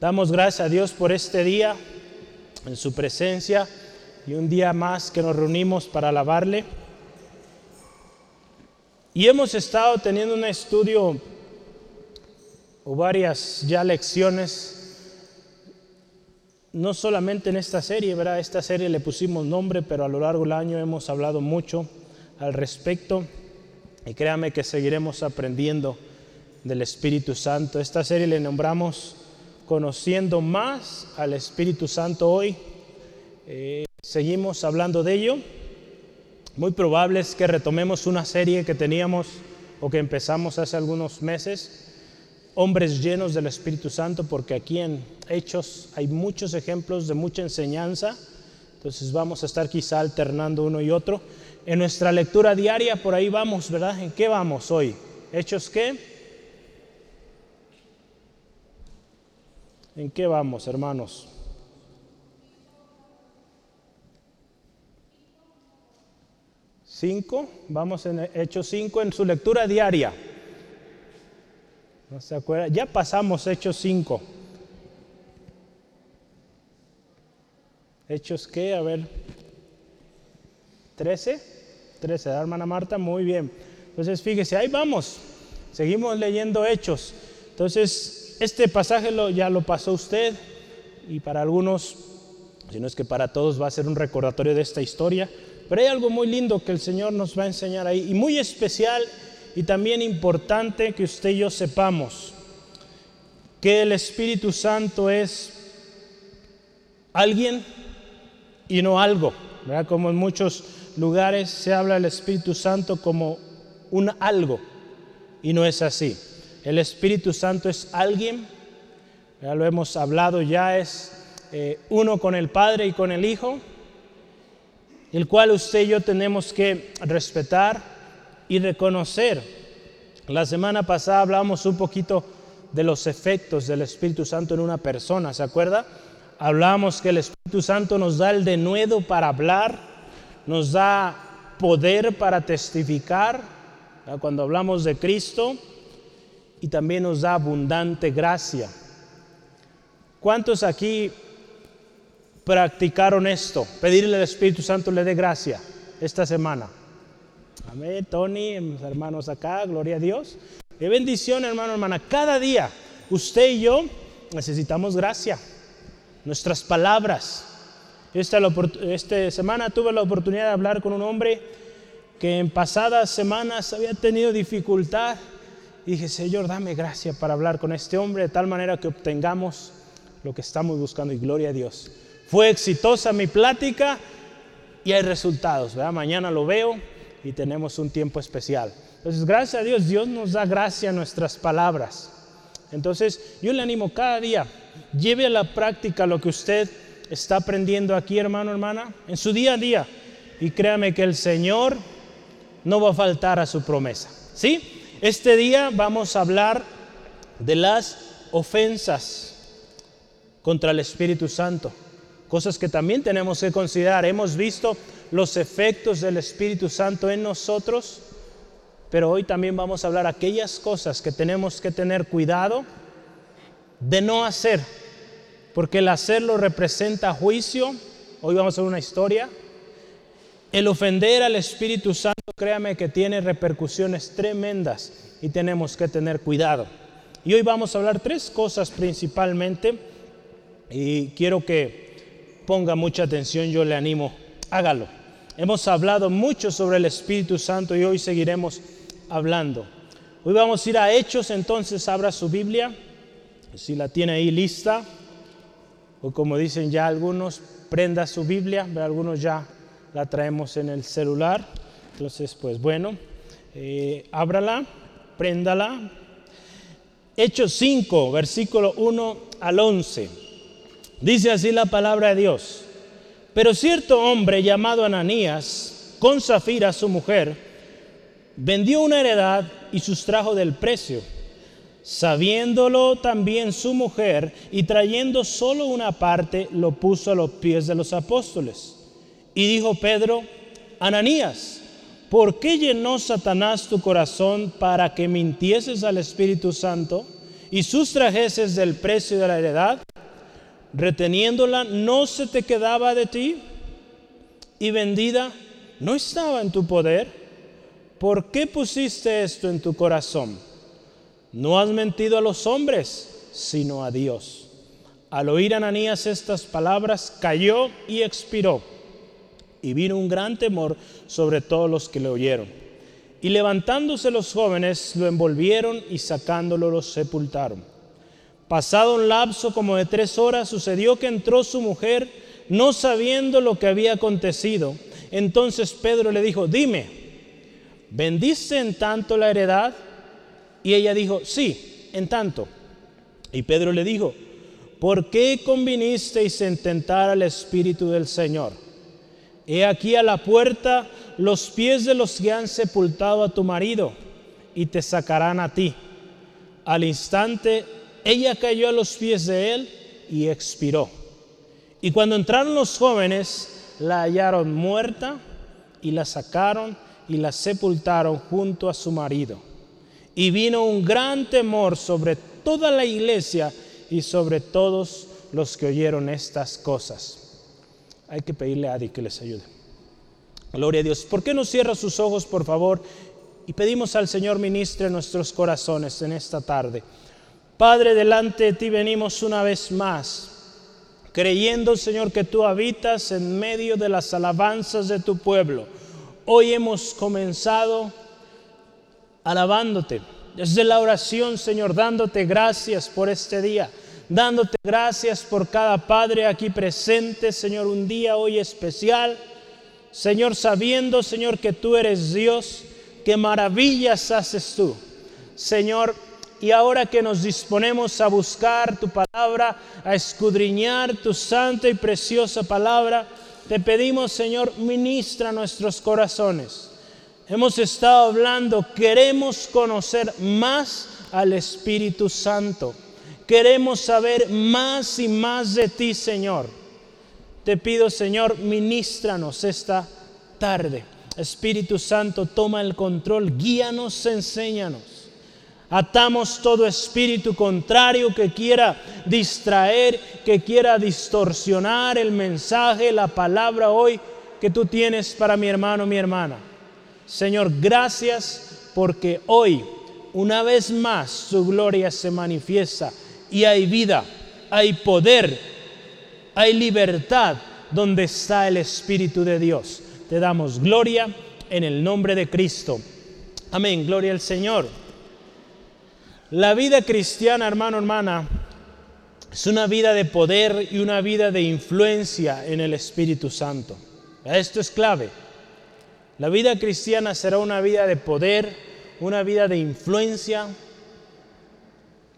Damos gracias a Dios por este día, en su presencia, y un día más que nos reunimos para alabarle. Y hemos estado teniendo un estudio o varias ya lecciones, no solamente en esta serie, ¿verdad? Esta serie le pusimos nombre, pero a lo largo del año hemos hablado mucho al respecto y créame que seguiremos aprendiendo del Espíritu Santo. Esta serie le nombramos conociendo más al Espíritu Santo hoy. Eh, seguimos hablando de ello. Muy probable es que retomemos una serie que teníamos o que empezamos hace algunos meses, hombres llenos del Espíritu Santo, porque aquí en Hechos hay muchos ejemplos de mucha enseñanza. Entonces vamos a estar quizá alternando uno y otro. En nuestra lectura diaria, por ahí vamos, ¿verdad? ¿En qué vamos hoy? ¿Hechos qué? ¿En qué vamos, hermanos? Cinco, vamos en Hechos 5 en su lectura diaria. ¿No se acuerda? Ya pasamos Hechos 5. Hechos qué, a ver. 13. 13, hermana Marta, muy bien. Entonces, fíjese, ahí vamos. Seguimos leyendo Hechos. Entonces, este pasaje ya lo pasó usted y para algunos, si no es que para todos va a ser un recordatorio de esta historia, pero hay algo muy lindo que el Señor nos va a enseñar ahí y muy especial y también importante que usted y yo sepamos que el Espíritu Santo es alguien y no algo, ¿verdad? Como en muchos lugares se habla del Espíritu Santo como un algo y no es así. El Espíritu Santo es alguien, ya lo hemos hablado, ya es eh, uno con el Padre y con el Hijo, el cual usted y yo tenemos que respetar y reconocer. La semana pasada hablamos un poquito de los efectos del Espíritu Santo en una persona, ¿se acuerda? Hablamos que el Espíritu Santo nos da el denuedo para hablar, nos da poder para testificar, cuando hablamos de Cristo, y también nos da abundante gracia. ¿Cuántos aquí practicaron esto? Pedirle al Espíritu Santo le dé gracia esta semana. Amén, Tony, mis hermanos acá, gloria a Dios. Qué bendición, hermano, hermana. Cada día, usted y yo necesitamos gracia. Nuestras palabras. Esta, esta semana tuve la oportunidad de hablar con un hombre que en pasadas semanas había tenido dificultad y dije, Señor, dame gracia para hablar con este hombre de tal manera que obtengamos lo que estamos buscando y gloria a Dios. Fue exitosa mi plática y hay resultados, ¿verdad? Mañana lo veo y tenemos un tiempo especial. Entonces, gracias a Dios, Dios nos da gracia a nuestras palabras. Entonces, yo le animo cada día, lleve a la práctica lo que usted está aprendiendo aquí, hermano, hermana, en su día a día. Y créame que el Señor no va a faltar a su promesa. ¿Sí? Este día vamos a hablar de las ofensas contra el Espíritu Santo, cosas que también tenemos que considerar. Hemos visto los efectos del Espíritu Santo en nosotros, pero hoy también vamos a hablar aquellas cosas que tenemos que tener cuidado de no hacer, porque el hacerlo representa juicio. Hoy vamos a ver una historia el ofender al Espíritu Santo, créame que tiene repercusiones tremendas y tenemos que tener cuidado. Y hoy vamos a hablar tres cosas principalmente y quiero que ponga mucha atención, yo le animo, hágalo. Hemos hablado mucho sobre el Espíritu Santo y hoy seguiremos hablando. Hoy vamos a ir a Hechos, entonces abra su Biblia, si la tiene ahí lista, o como dicen ya algunos, prenda su Biblia, algunos ya la traemos en el celular. Entonces, pues bueno, eh, ábrala, préndala. Hechos 5, versículo 1 al 11. Dice así la palabra de Dios. Pero cierto hombre llamado Ananías, con Zafira su mujer, vendió una heredad y sustrajo del precio. Sabiéndolo también su mujer y trayendo solo una parte, lo puso a los pies de los apóstoles. Y dijo Pedro, Ananías, ¿por qué llenó Satanás tu corazón para que mintieses al Espíritu Santo y sustrajeses del precio de la heredad, reteniéndola, no se te quedaba de ti, y vendida, no estaba en tu poder. ¿Por qué pusiste esto en tu corazón? No has mentido a los hombres, sino a Dios. Al oír Ananías estas palabras, cayó y expiró. Y vino un gran temor sobre todos los que le oyeron. Y levantándose los jóvenes, lo envolvieron y sacándolo lo sepultaron. Pasado un lapso como de tres horas, sucedió que entró su mujer, no sabiendo lo que había acontecido. Entonces Pedro le dijo, dime, ¿vendiste en tanto la heredad? Y ella dijo, sí, en tanto. Y Pedro le dijo, ¿por qué convinisteis en tentar al Espíritu del Señor? He aquí a la puerta los pies de los que han sepultado a tu marido y te sacarán a ti. Al instante ella cayó a los pies de él y expiró. Y cuando entraron los jóvenes, la hallaron muerta y la sacaron y la sepultaron junto a su marido. Y vino un gran temor sobre toda la iglesia y sobre todos los que oyeron estas cosas. Hay que pedirle a Adi que les ayude. Gloria a Dios. ¿Por qué no cierra sus ojos, por favor? Y pedimos al Señor ministre nuestros corazones en esta tarde. Padre, delante de ti venimos una vez más, creyendo, Señor, que tú habitas en medio de las alabanzas de tu pueblo. Hoy hemos comenzado alabándote desde la oración, Señor, dándote gracias por este día, dándote gracias por cada Padre aquí presente, Señor, un día hoy especial. Señor, sabiendo, Señor, que tú eres Dios, que maravillas haces tú. Señor, y ahora que nos disponemos a buscar tu palabra, a escudriñar tu santa y preciosa palabra, te pedimos, Señor, ministra nuestros corazones. Hemos estado hablando, queremos conocer más al Espíritu Santo. Queremos saber más y más de ti, Señor. Te pido, Señor, ministranos esta tarde. Espíritu Santo, toma el control, guíanos, enséñanos. Atamos todo espíritu contrario que quiera distraer, que quiera distorsionar el mensaje, la palabra hoy que tú tienes para mi hermano, mi hermana. Señor, gracias porque hoy, una vez más, su gloria se manifiesta y hay vida, hay poder, hay libertad donde está el Espíritu de Dios. Te damos gloria en el nombre de Cristo. Amén, gloria al Señor. La vida cristiana, hermano, hermana, es una vida de poder y una vida de influencia en el Espíritu Santo. Esto es clave. La vida cristiana será una vida de poder, una vida de influencia,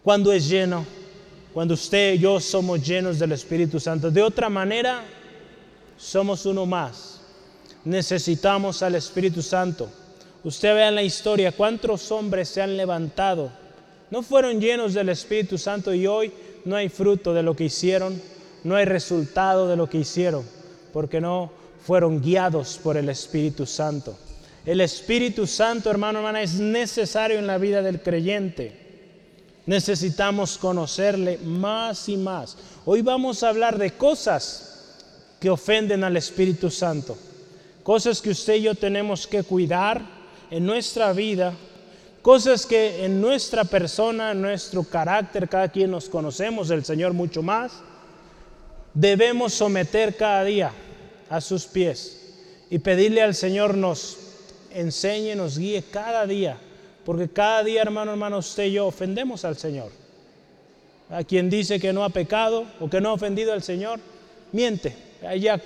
cuando es lleno, cuando usted y yo somos llenos del Espíritu Santo. De otra manera, somos uno más. Necesitamos al Espíritu Santo. Usted vea en la historia cuántos hombres se han levantado no fueron llenos del Espíritu Santo y hoy no hay fruto de lo que hicieron, no hay resultado de lo que hicieron, porque no fueron guiados por el Espíritu Santo. El Espíritu Santo, hermano, hermana, es necesario en la vida del creyente. Necesitamos conocerle más y más. Hoy vamos a hablar de cosas que ofenden al Espíritu Santo. Cosas que usted y yo tenemos que cuidar en nuestra vida Cosas que en nuestra persona, en nuestro carácter, cada quien nos conocemos, del Señor mucho más, debemos someter cada día a sus pies y pedirle al Señor nos enseñe, nos guíe cada día, porque cada día, hermano, hermano, usted y yo ofendemos al Señor. A quien dice que no ha pecado o que no ha ofendido al Señor, miente. Ya,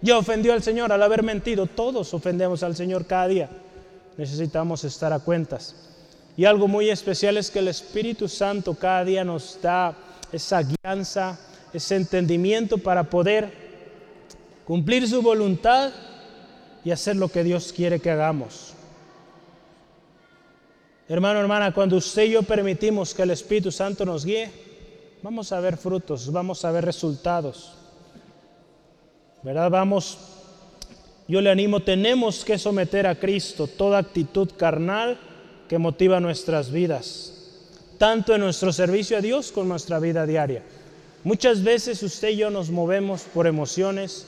ya ofendió al Señor al haber mentido. Todos ofendemos al Señor cada día necesitamos estar a cuentas. Y algo muy especial es que el Espíritu Santo cada día nos da esa guianza, ese entendimiento para poder cumplir su voluntad y hacer lo que Dios quiere que hagamos. Hermano, hermana, cuando usted y yo permitimos que el Espíritu Santo nos guíe, vamos a ver frutos, vamos a ver resultados. ¿Verdad? Vamos yo le animo, tenemos que someter a Cristo toda actitud carnal que motiva nuestras vidas. tanto en nuestro servicio a Dios como en nuestra vida diaria. Muchas veces usted y yo nos movemos por emociones,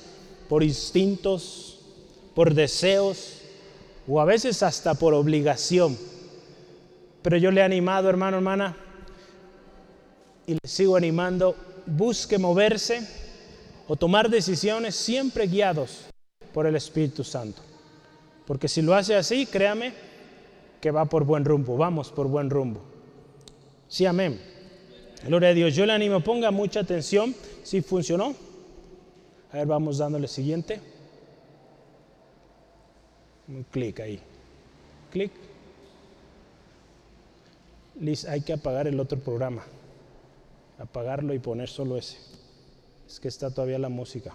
por instintos, por deseos o a veces hasta por obligación. Pero yo le he animado, hermano, hermana, y le sigo animando, busque moverse o tomar decisiones siempre guiados por el Espíritu Santo. Porque si lo hace así, créame que va por buen rumbo, vamos por buen rumbo. Sí, amén. Gloria a Dios. Yo le animo, ponga mucha atención si funcionó. A ver, vamos dándole siguiente. Un clic ahí. Clic. Liz, hay que apagar el otro programa. Apagarlo y poner solo ese. Es que está todavía la música.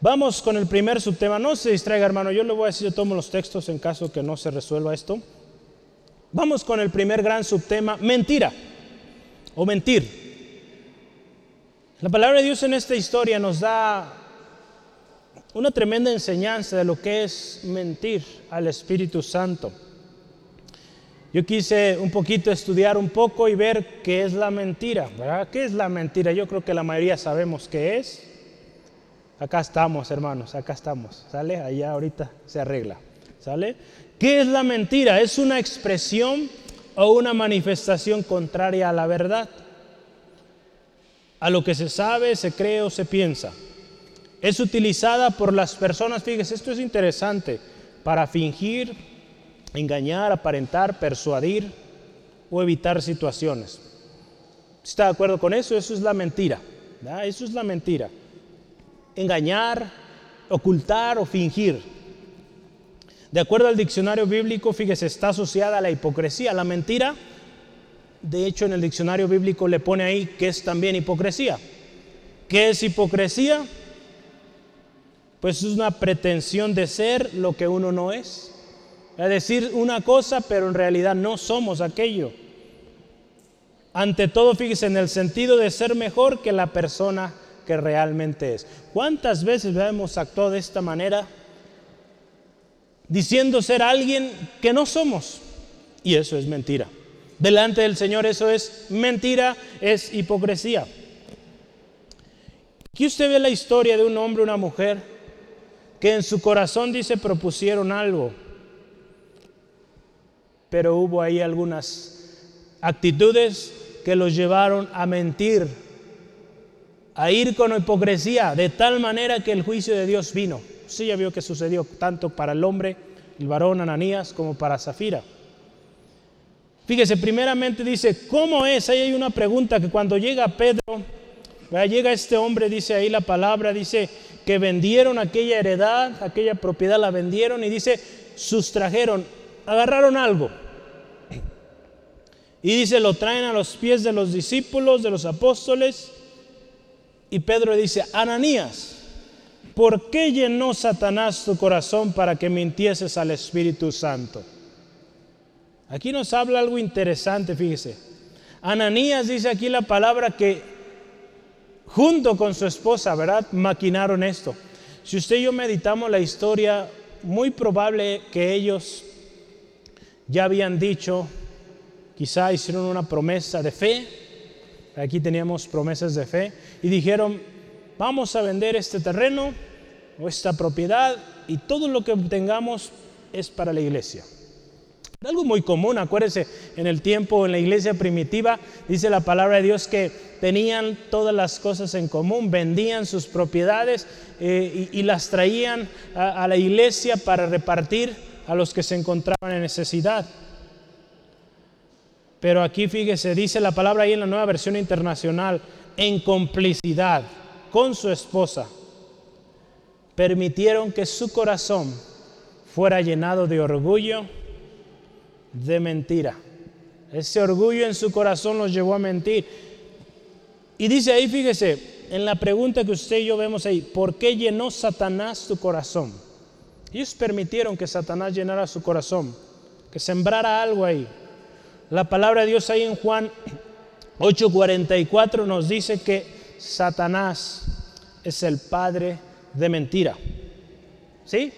Vamos con el primer subtema. No se distraiga, hermano. Yo le voy a decir, yo tomo los textos en caso que no se resuelva esto. Vamos con el primer gran subtema, mentira o mentir. La palabra de Dios en esta historia nos da una tremenda enseñanza de lo que es mentir al Espíritu Santo. Yo quise un poquito estudiar un poco y ver qué es la mentira. ¿verdad? ¿Qué es la mentira? Yo creo que la mayoría sabemos qué es. Acá estamos, hermanos, acá estamos. ¿Sale? Allá ahorita se arregla. ¿Sale? ¿Qué es la mentira? Es una expresión o una manifestación contraria a la verdad a lo que se sabe, se cree o se piensa. Es utilizada por las personas, fíjese, esto es interesante, para fingir, engañar, aparentar, persuadir o evitar situaciones. ¿Está de acuerdo con eso? Eso es la mentira. Eso es la mentira. Engañar, ocultar o fingir. De acuerdo al diccionario bíblico, fíjese, está asociada a la hipocresía. La mentira de hecho en el diccionario bíblico le pone ahí que es también hipocresía. ¿Qué es hipocresía? Pues es una pretensión de ser lo que uno no es. Es decir una cosa, pero en realidad no somos aquello. Ante todo, fíjese, en el sentido de ser mejor que la persona que realmente es. ¿Cuántas veces hemos actuado de esta manera? Diciendo ser alguien que no somos. Y eso es mentira. Delante del Señor eso es mentira, es hipocresía. Aquí usted ve la historia de un hombre, una mujer, que en su corazón dice propusieron algo, pero hubo ahí algunas actitudes que los llevaron a mentir, a ir con hipocresía, de tal manera que el juicio de Dios vino. Usted ya vio que sucedió tanto para el hombre, el varón Ananías, como para Zafira. Fíjese, primeramente dice, ¿cómo es? Ahí hay una pregunta que cuando llega Pedro, llega este hombre, dice ahí la palabra, dice que vendieron aquella heredad, aquella propiedad la vendieron y dice, sustrajeron, agarraron algo. Y dice, lo traen a los pies de los discípulos, de los apóstoles. Y Pedro dice, Ananías, ¿por qué llenó Satanás tu corazón para que mintieses al Espíritu Santo? Aquí nos habla algo interesante, fíjese. Ananías dice aquí la palabra que junto con su esposa, ¿verdad? Maquinaron esto. Si usted y yo meditamos la historia, muy probable que ellos ya habían dicho, quizá hicieron una promesa de fe, aquí teníamos promesas de fe, y dijeron, vamos a vender este terreno o esta propiedad y todo lo que tengamos es para la iglesia. Algo muy común, acuérdense, en el tiempo, en la iglesia primitiva, dice la palabra de Dios que tenían todas las cosas en común, vendían sus propiedades eh, y, las traían a la iglesia para repartir a los que se encontraban en necesidad. Pero aquí fíjese, dice la palabra ahí en la nueva versión internacional, en complicidad con su esposa, permitieron que su corazón fuera llenado de orgullo de mentira. Ese orgullo en su corazón los llevó a mentir. Y dice ahí, fíjese, en la pregunta que usted y yo vemos ahí, ¿por qué llenó Satanás tu corazón? Ellos permitieron que Satanás llenara su corazón, que sembrara algo ahí. La palabra de Dios ahí en Juan 8:44 nos dice que Satanás es el padre de mentira. ¿Sí?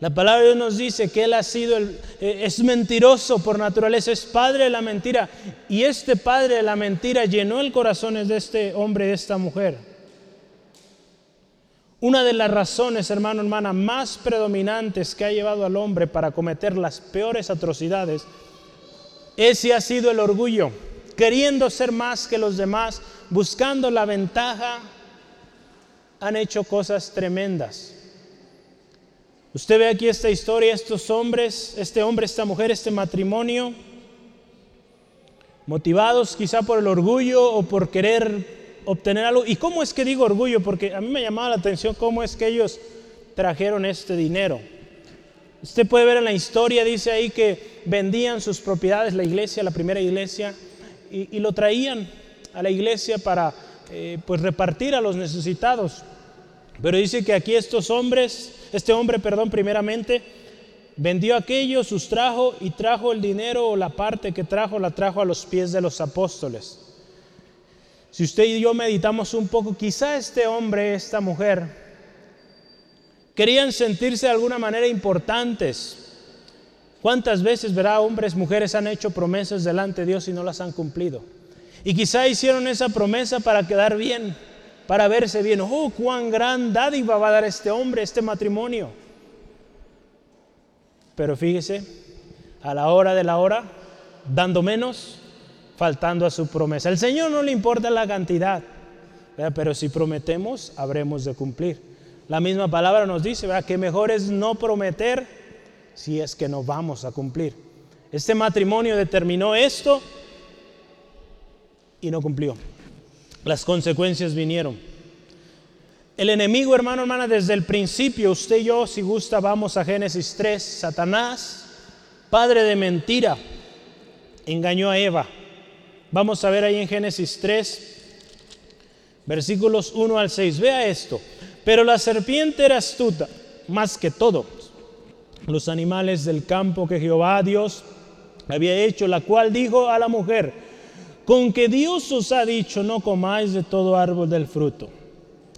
La palabra de Dios nos dice que Él ha sido, el, eh, es mentiroso por naturaleza, es padre de la mentira. Y este padre de la mentira llenó el corazón de este hombre, de esta mujer. Una de las razones, hermano, hermana, más predominantes que ha llevado al hombre para cometer las peores atrocidades, ese ha sido el orgullo, queriendo ser más que los demás, buscando la ventaja, han hecho cosas tremendas. Usted ve aquí esta historia, estos hombres, este hombre, esta mujer, este matrimonio, motivados quizá por el orgullo o por querer obtener algo. ¿Y cómo es que digo orgullo? Porque a mí me llamaba la atención cómo es que ellos trajeron este dinero. Usted puede ver en la historia, dice ahí que vendían sus propiedades, la iglesia, la primera iglesia, y, lo traían a la iglesia para eh, pues repartir a los necesitados. Pero dice que aquí estos hombres, este hombre, perdón, primeramente, vendió aquello, sustrajo y trajo el dinero o la parte que trajo, la trajo a los pies de los apóstoles. Si usted y yo meditamos un poco, quizá este hombre, esta mujer, querían sentirse de alguna manera importantes. ¿Cuántas veces, verá, hombres, mujeres han hecho promesas delante de Dios y no las han cumplido? Y quizá hicieron esa promesa para quedar bien para verse bien. Oh, cuán gran dádiva va a dar este hombre, este matrimonio. Pero fíjese, a la hora de la hora, dando menos, faltando a su promesa. El Señor no le importa la cantidad, pero si prometemos, habremos de cumplir. La misma palabra nos dice que mejor es no prometer si es que no vamos a cumplir. Este matrimonio determinó esto y no cumplió las consecuencias vinieron. El enemigo, hermano, hermana, desde el principio, usted y yo, si gusta, vamos a Génesis 3, Satanás, padre de mentira, engañó a Eva. Vamos a ver ahí en Génesis 3, versículos 1 al 6. Vea esto. Pero la serpiente era astuta, más que todo, los animales del campo que Jehová Dios había hecho, la cual dijo a la mujer, con que Dios os ha dicho, no comáis de todo árbol del fruto.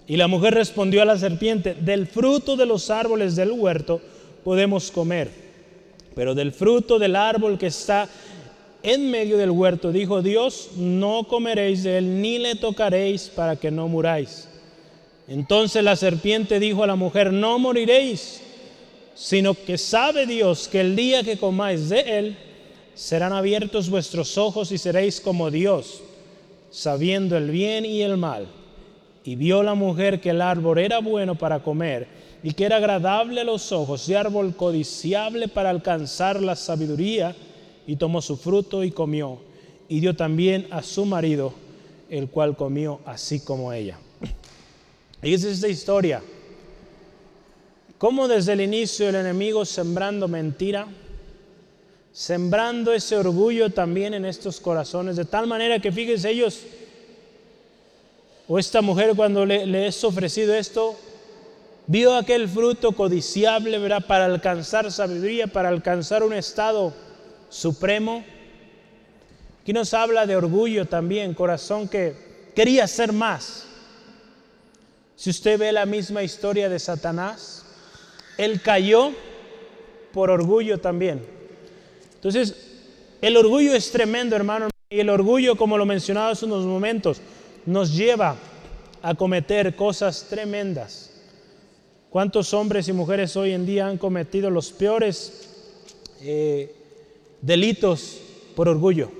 Y la mujer respondió a la serpiente, del fruto de los árboles del huerto podemos comer, pero del fruto del árbol que está en medio del huerto, dijo Dios, no comeréis de él ni le tocaréis para que no muráis. Entonces la serpiente dijo a la mujer, no moriréis, sino que sabe Dios que el día que comáis de él, serán abiertos vuestros ojos y seréis como Dios, sabiendo el bien y el mal. Y vio la mujer que el árbol era bueno para comer y que era agradable a los ojos y árbol codiciable para alcanzar la sabiduría, y tomó su fruto y comió, y dio también a su marido, el cual comió así como ella. Y es esta historia. Cómo desde el inicio el enemigo sembrando mentira, sembrando ese orgullo también en estos corazones, de tal manera que fíjense ellos, o esta mujer cuando le, es ofrecido esto, vio aquel fruto codiciable. Para alcanzar sabiduría, para alcanzar un estado supremo. Aquí nos habla de orgullo también, corazón que quería ser más. Si usted ve la misma historia de Satanás, él cayó por orgullo también. Entonces, el orgullo es tremendo, hermano. Y el orgullo, como lo mencionaba hace unos momentos, nos lleva a cometer cosas tremendas. ¿Cuántos hombres y mujeres hoy en día han cometido los peores eh, delitos por orgullo?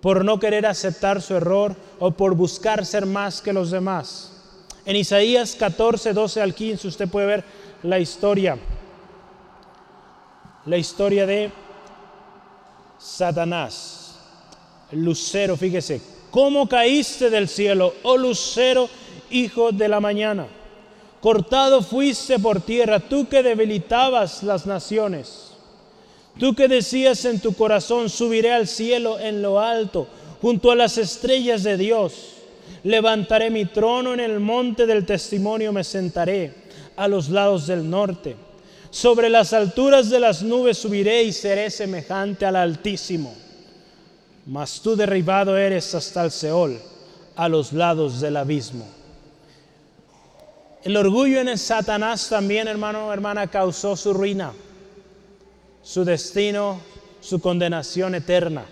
Por no querer aceptar su error o por buscar ser más que los demás. En Isaías 14, 12 al 15 usted puede ver la historia. La historia de Satanás, lucero, fíjese, ¿cómo caíste del cielo, oh lucero, hijo de la mañana? Cortado fuiste por tierra, tú que debilitabas las naciones. Tú que decías en tu corazón, subiré al cielo en lo alto, junto a las estrellas de Dios. Levantaré mi trono en el monte del testimonio, me sentaré a los lados del norte. Sobre las alturas de las nubes subiré y seré semejante al Altísimo. Mas tú derribado eres hasta el Seol, a los lados del abismo. El orgullo en el Satanás también, hermano, hermana, causó su ruina, su destino, su condenación eterna.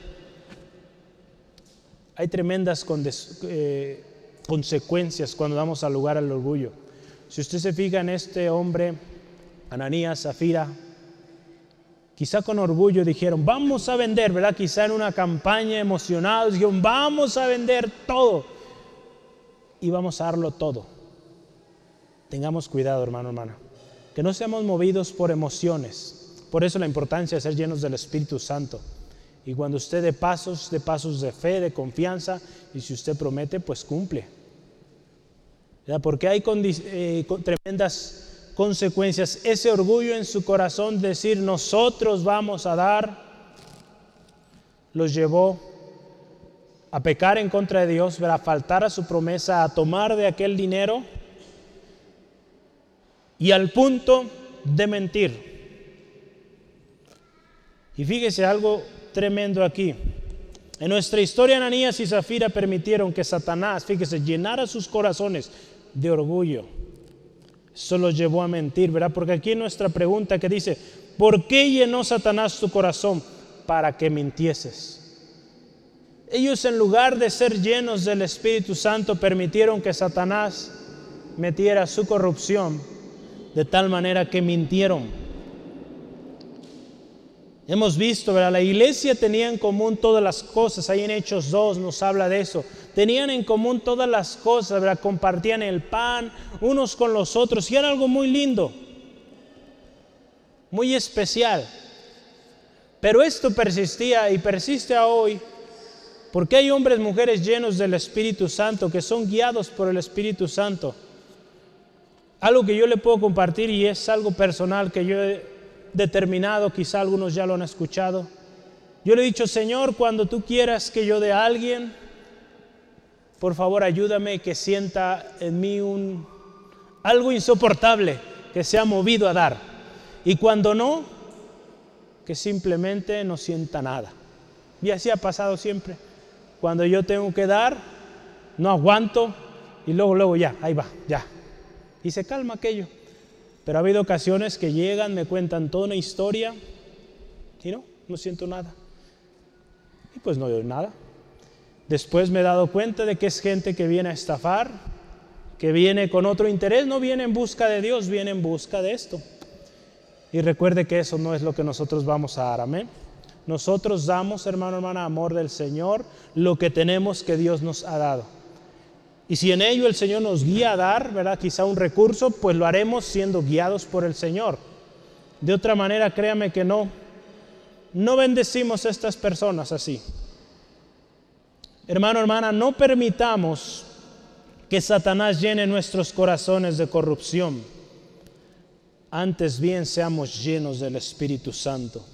Hay tremendas eh, consecuencias cuando damos al lugar al orgullo. Si usted se fija en este hombre, Ananías, Zafira, quizá con orgullo dijeron, vamos a vender, ¿verdad? Quizá en una campaña emocional, dijeron, vamos a vender todo y vamos a darlo todo. Tengamos cuidado, hermano, hermana, que no seamos movidos por emociones. Por eso la importancia de ser llenos del Espíritu Santo. Y cuando usted de pasos, de pasos de fe, de confianza, y si usted promete, pues cumple. Porque hay eh, tremendas consecuencias. Ese orgullo en su corazón, decir nosotros vamos a dar, los llevó a pecar en contra de Dios, a faltar a su promesa, a tomar de aquel dinero y al punto de mentir. Y fíjese algo tremendo aquí. En nuestra historia, Ananías y Zafira permitieron que Satanás, fíjese, llenara sus corazones de orgullo. Eso los llevó a mentir, ¿verdad? Porque aquí nuestra pregunta que dice, ¿por qué llenó Satanás tu corazón? Para que mintieses. Ellos en lugar de ser llenos del Espíritu Santo permitieron que Satanás metiera su corrupción de tal manera que mintieron. Hemos visto. La iglesia tenía en común todas las cosas. Ahí en Hechos 2 nos habla de eso. Tenían en común todas las cosas. Compartían el pan unos con los otros. Y era algo muy lindo, muy especial. Pero esto persistía y persiste a hoy porque hay hombres, mujeres llenos del Espíritu Santo que son guiados por el Espíritu Santo. Algo que yo le puedo compartir y es algo personal que yo determinado, quizá algunos ya lo han escuchado. Yo le he dicho, Señor, cuando tú quieras que yo dé a alguien, por favor ayúdame que sienta en mí un, algo insoportable que se ha movido a dar. Y cuando no, que simplemente no sienta nada. Y así ha pasado siempre. Cuando yo tengo que dar, no aguanto y luego, luego ya, ahí va, ya. Y se calma aquello. Pero ha habido ocasiones que llegan, me cuentan toda una historia y no, no siento nada. Y pues no doy nada. Después me he dado cuenta de que es gente que viene a estafar, que viene con otro interés, no viene en busca de Dios, viene en busca de esto. Y recuerde que eso no es lo que nosotros vamos a dar, amén. Nosotros damos, hermano, hermana, amor del Señor, lo que tenemos que Dios nos ha dado. Y si en ello el Señor nos guía a dar, ¿verdad? Quizá un recurso, pues lo haremos siendo guiados por el Señor. De otra manera, créame que no. No bendecimos a estas personas así. Hermano, hermana, no permitamos que Satanás llene nuestros corazones de corrupción. Antes bien seamos llenos del Espíritu Santo.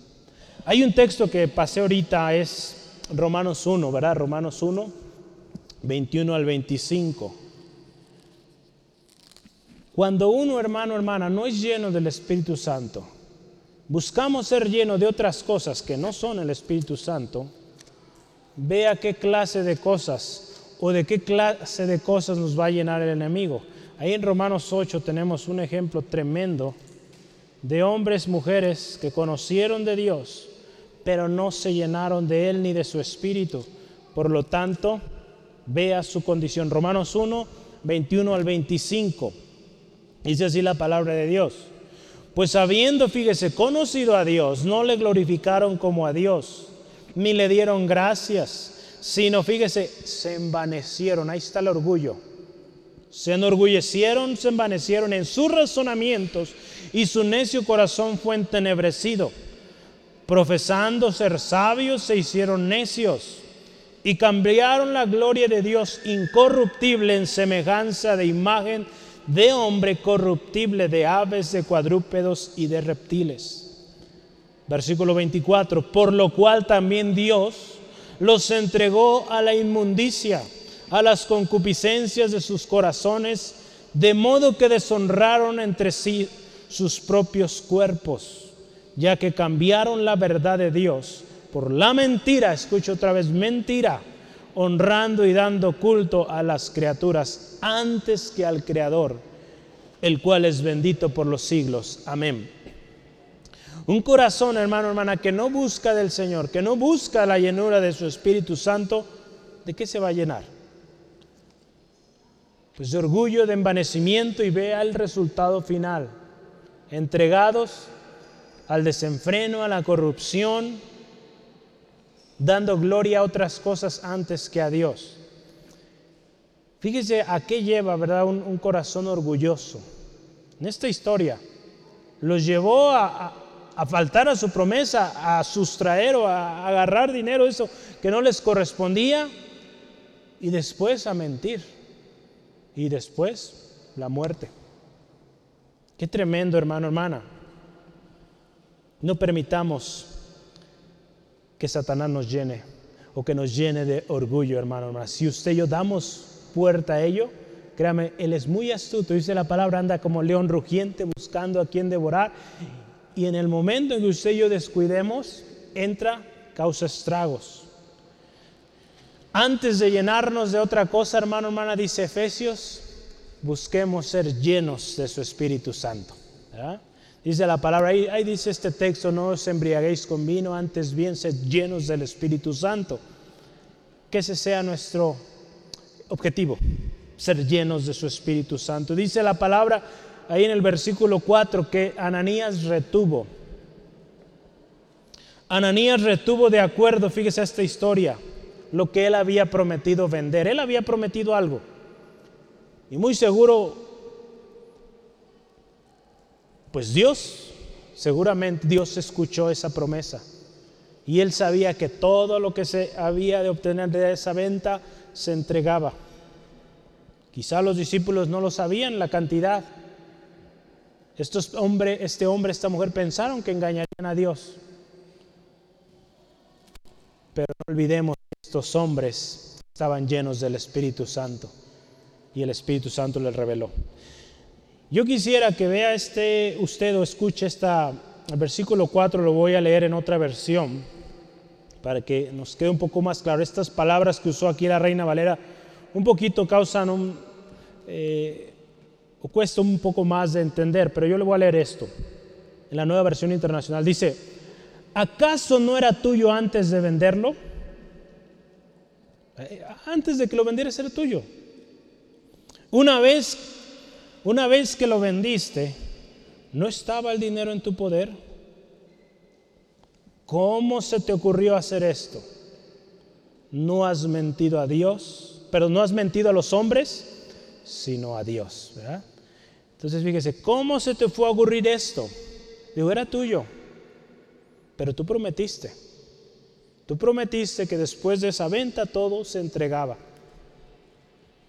Hay un texto que pasé ahorita, es Romanos 1, ¿verdad? Romanos 1 21 al 25. Cuando uno, hermano, hermana, no es lleno del Espíritu Santo, buscamos ser lleno de otras cosas que no son el Espíritu Santo, vea qué clase de cosas o de qué clase de cosas nos va a llenar el enemigo. Ahí en Romanos 8 tenemos un ejemplo tremendo de hombres, mujeres que conocieron de Dios, pero no se llenaron de Él ni de su Espíritu. Por lo tanto, vea su condición. Romanos 1, 21 al 25. Dice así la palabra de Dios. Pues habiendo, fíjese, conocido a Dios, no le glorificaron como a Dios, ni le dieron gracias, sino, fíjese, se envanecieron. Ahí está el orgullo. Se enorgullecieron, se envanecieron en sus razonamientos y su necio corazón fue entenebrecido. Profesando ser sabios, se hicieron necios y cambiaron la gloria de Dios incorruptible en semejanza de imagen de hombre corruptible, de aves, de cuadrúpedos y de reptiles. Versículo 24, por lo cual también Dios los entregó a la inmundicia, a las concupiscencias de sus corazones, de modo que deshonraron entre sí sus propios cuerpos, ya que cambiaron la verdad de Dios por la mentira, escucho otra vez, mentira, honrando y dando culto a las criaturas antes que al Creador, el cual es bendito por los siglos. Amén. Un corazón, hermano, hermana, que no busca del Señor, que no busca la llenura de su Espíritu Santo, ¿de qué se va a llenar? Pues de orgullo, de envanecimiento y vea el resultado final. Entregados al desenfreno, a la corrupción, dando gloria a otras cosas antes que a Dios. Fíjese a qué lleva, ¿verdad? Un, corazón orgulloso. En esta historia, los llevó a, faltar a su promesa, a sustraer o a agarrar dinero, eso que no les correspondía, y después a mentir, y después la muerte. Qué tremendo, hermano, hermana. No permitamos que Satanás nos llene o que nos llene de orgullo, hermano, hermana. Si usted y yo damos puerta a ello, créame, Él es muy astuto, dice la palabra, anda como león rugiente buscando a quien devorar. Y en el momento en que usted y yo descuidemos, entra, causa estragos. Antes de llenarnos de otra cosa, hermano, hermana, dice Efesios, busquemos ser llenos de su Espíritu Santo. Dice la palabra, ahí, dice este texto, no os embriaguéis con vino, antes bien sed llenos del Espíritu Santo. Que ese sea nuestro objetivo, ser llenos de su Espíritu Santo. Dice la palabra ahí en el versículo 4 que Ananías retuvo. Ananías retuvo de acuerdo, fíjese esta historia, lo que él había prometido vender. Él había prometido algo. Y muy seguro, pues Dios, seguramente Dios escuchó esa promesa. Y él sabía que todo lo que se había de obtener de esa venta se entregaba. Quizá los discípulos no lo sabían la cantidad. Estos hombre, este hombre, esta mujer pensaron que engañarían a Dios. Pero no olvidemos que estos hombres estaban llenos del Espíritu Santo y el Espíritu Santo les reveló. Yo quisiera que vea este usted o escuche esta el versículo 4 lo voy a leer en otra versión para que nos quede un poco más claro. Estas palabras que usó aquí la Reina Valera un poquito causan eh, o cuesta un poco más de entender, pero yo le voy a leer esto en la nueva versión internacional. Dice, ¿acaso no era tuyo antes de venderlo? Eh, antes de que lo vendieras era tuyo. Una vez, una vez que lo vendiste, ¿no estaba el dinero en tu poder? ¿Cómo se te ocurrió hacer esto? No has mentido a Dios, pero no has mentido a los hombres, sino a Dios. Entonces fíjese, ¿cómo se te fue a ocurrir esto? Digo, era tuyo, pero tú prometiste. Tú prometiste que después de esa venta todo se entregaba.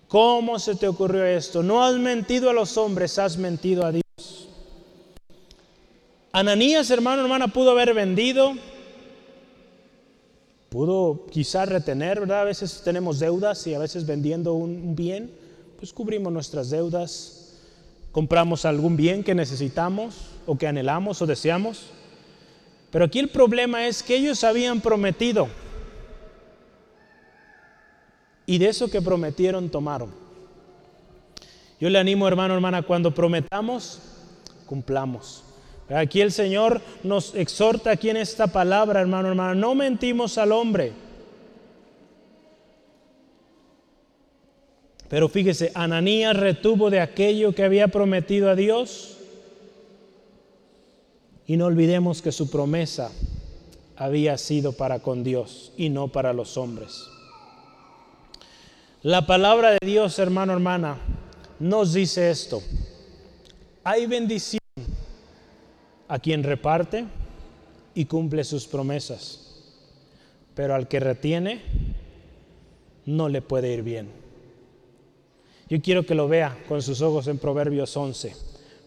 ¿Cómo se te ocurrió esto? No has mentido a los hombres, has mentido a Dios. Ananías, hermano, hermana, pudo haber vendido, pudo quizás retener, ¿verdad? A veces tenemos deudas y a veces vendiendo un bien, pues cubrimos nuestras deudas, compramos algún bien que necesitamos o que anhelamos o deseamos. Pero aquí el problema es que ellos habían prometido y de eso que prometieron tomaron. Yo le animo, hermano, hermana, cuando prometamos, cumplamos. Aquí el Señor nos exhorta aquí en esta palabra, hermano, hermano, no mentimos al hombre. Pero fíjese, Ananías retuvo de aquello que había prometido a Dios. Y no olvidemos que su promesa había sido para con Dios y no para los hombres. La palabra de Dios, hermano, hermana, nos dice esto. Hay bendición a quien reparte y cumple sus promesas, pero al que retiene no le puede ir bien. Yo quiero que lo vea con sus ojos en Proverbios 11.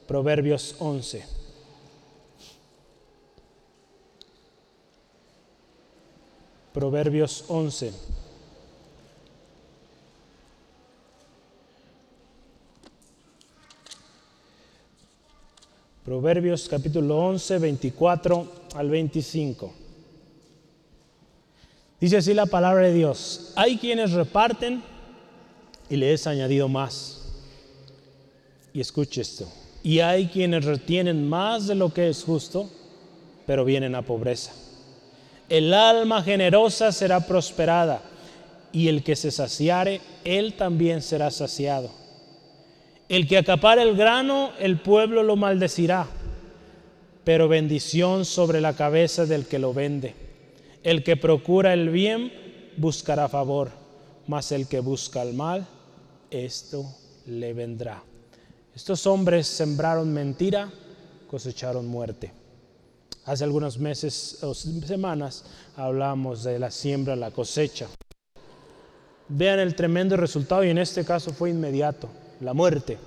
Proverbios 11. Proverbios 11. Proverbios capítulo 11, 24 al 25. Dice así la palabra de Dios. Hay quienes reparten y le es añadido más. Y escuche esto. Y hay quienes retienen más de lo que es justo, pero vienen a pobreza. El alma generosa será prosperada, y el que se saciare, él también será saciado. El que acapare el grano, el pueblo lo maldecirá, pero bendición sobre la cabeza del que lo vende. El que procura el bien, buscará favor, mas el que busca el mal, esto le vendrá. Estos hombres sembraron mentira, cosecharon muerte. Hace algunos meses o semanas hablamos de la siembra, la cosecha. Vean el tremendo resultado y en este caso fue inmediato, la muerte.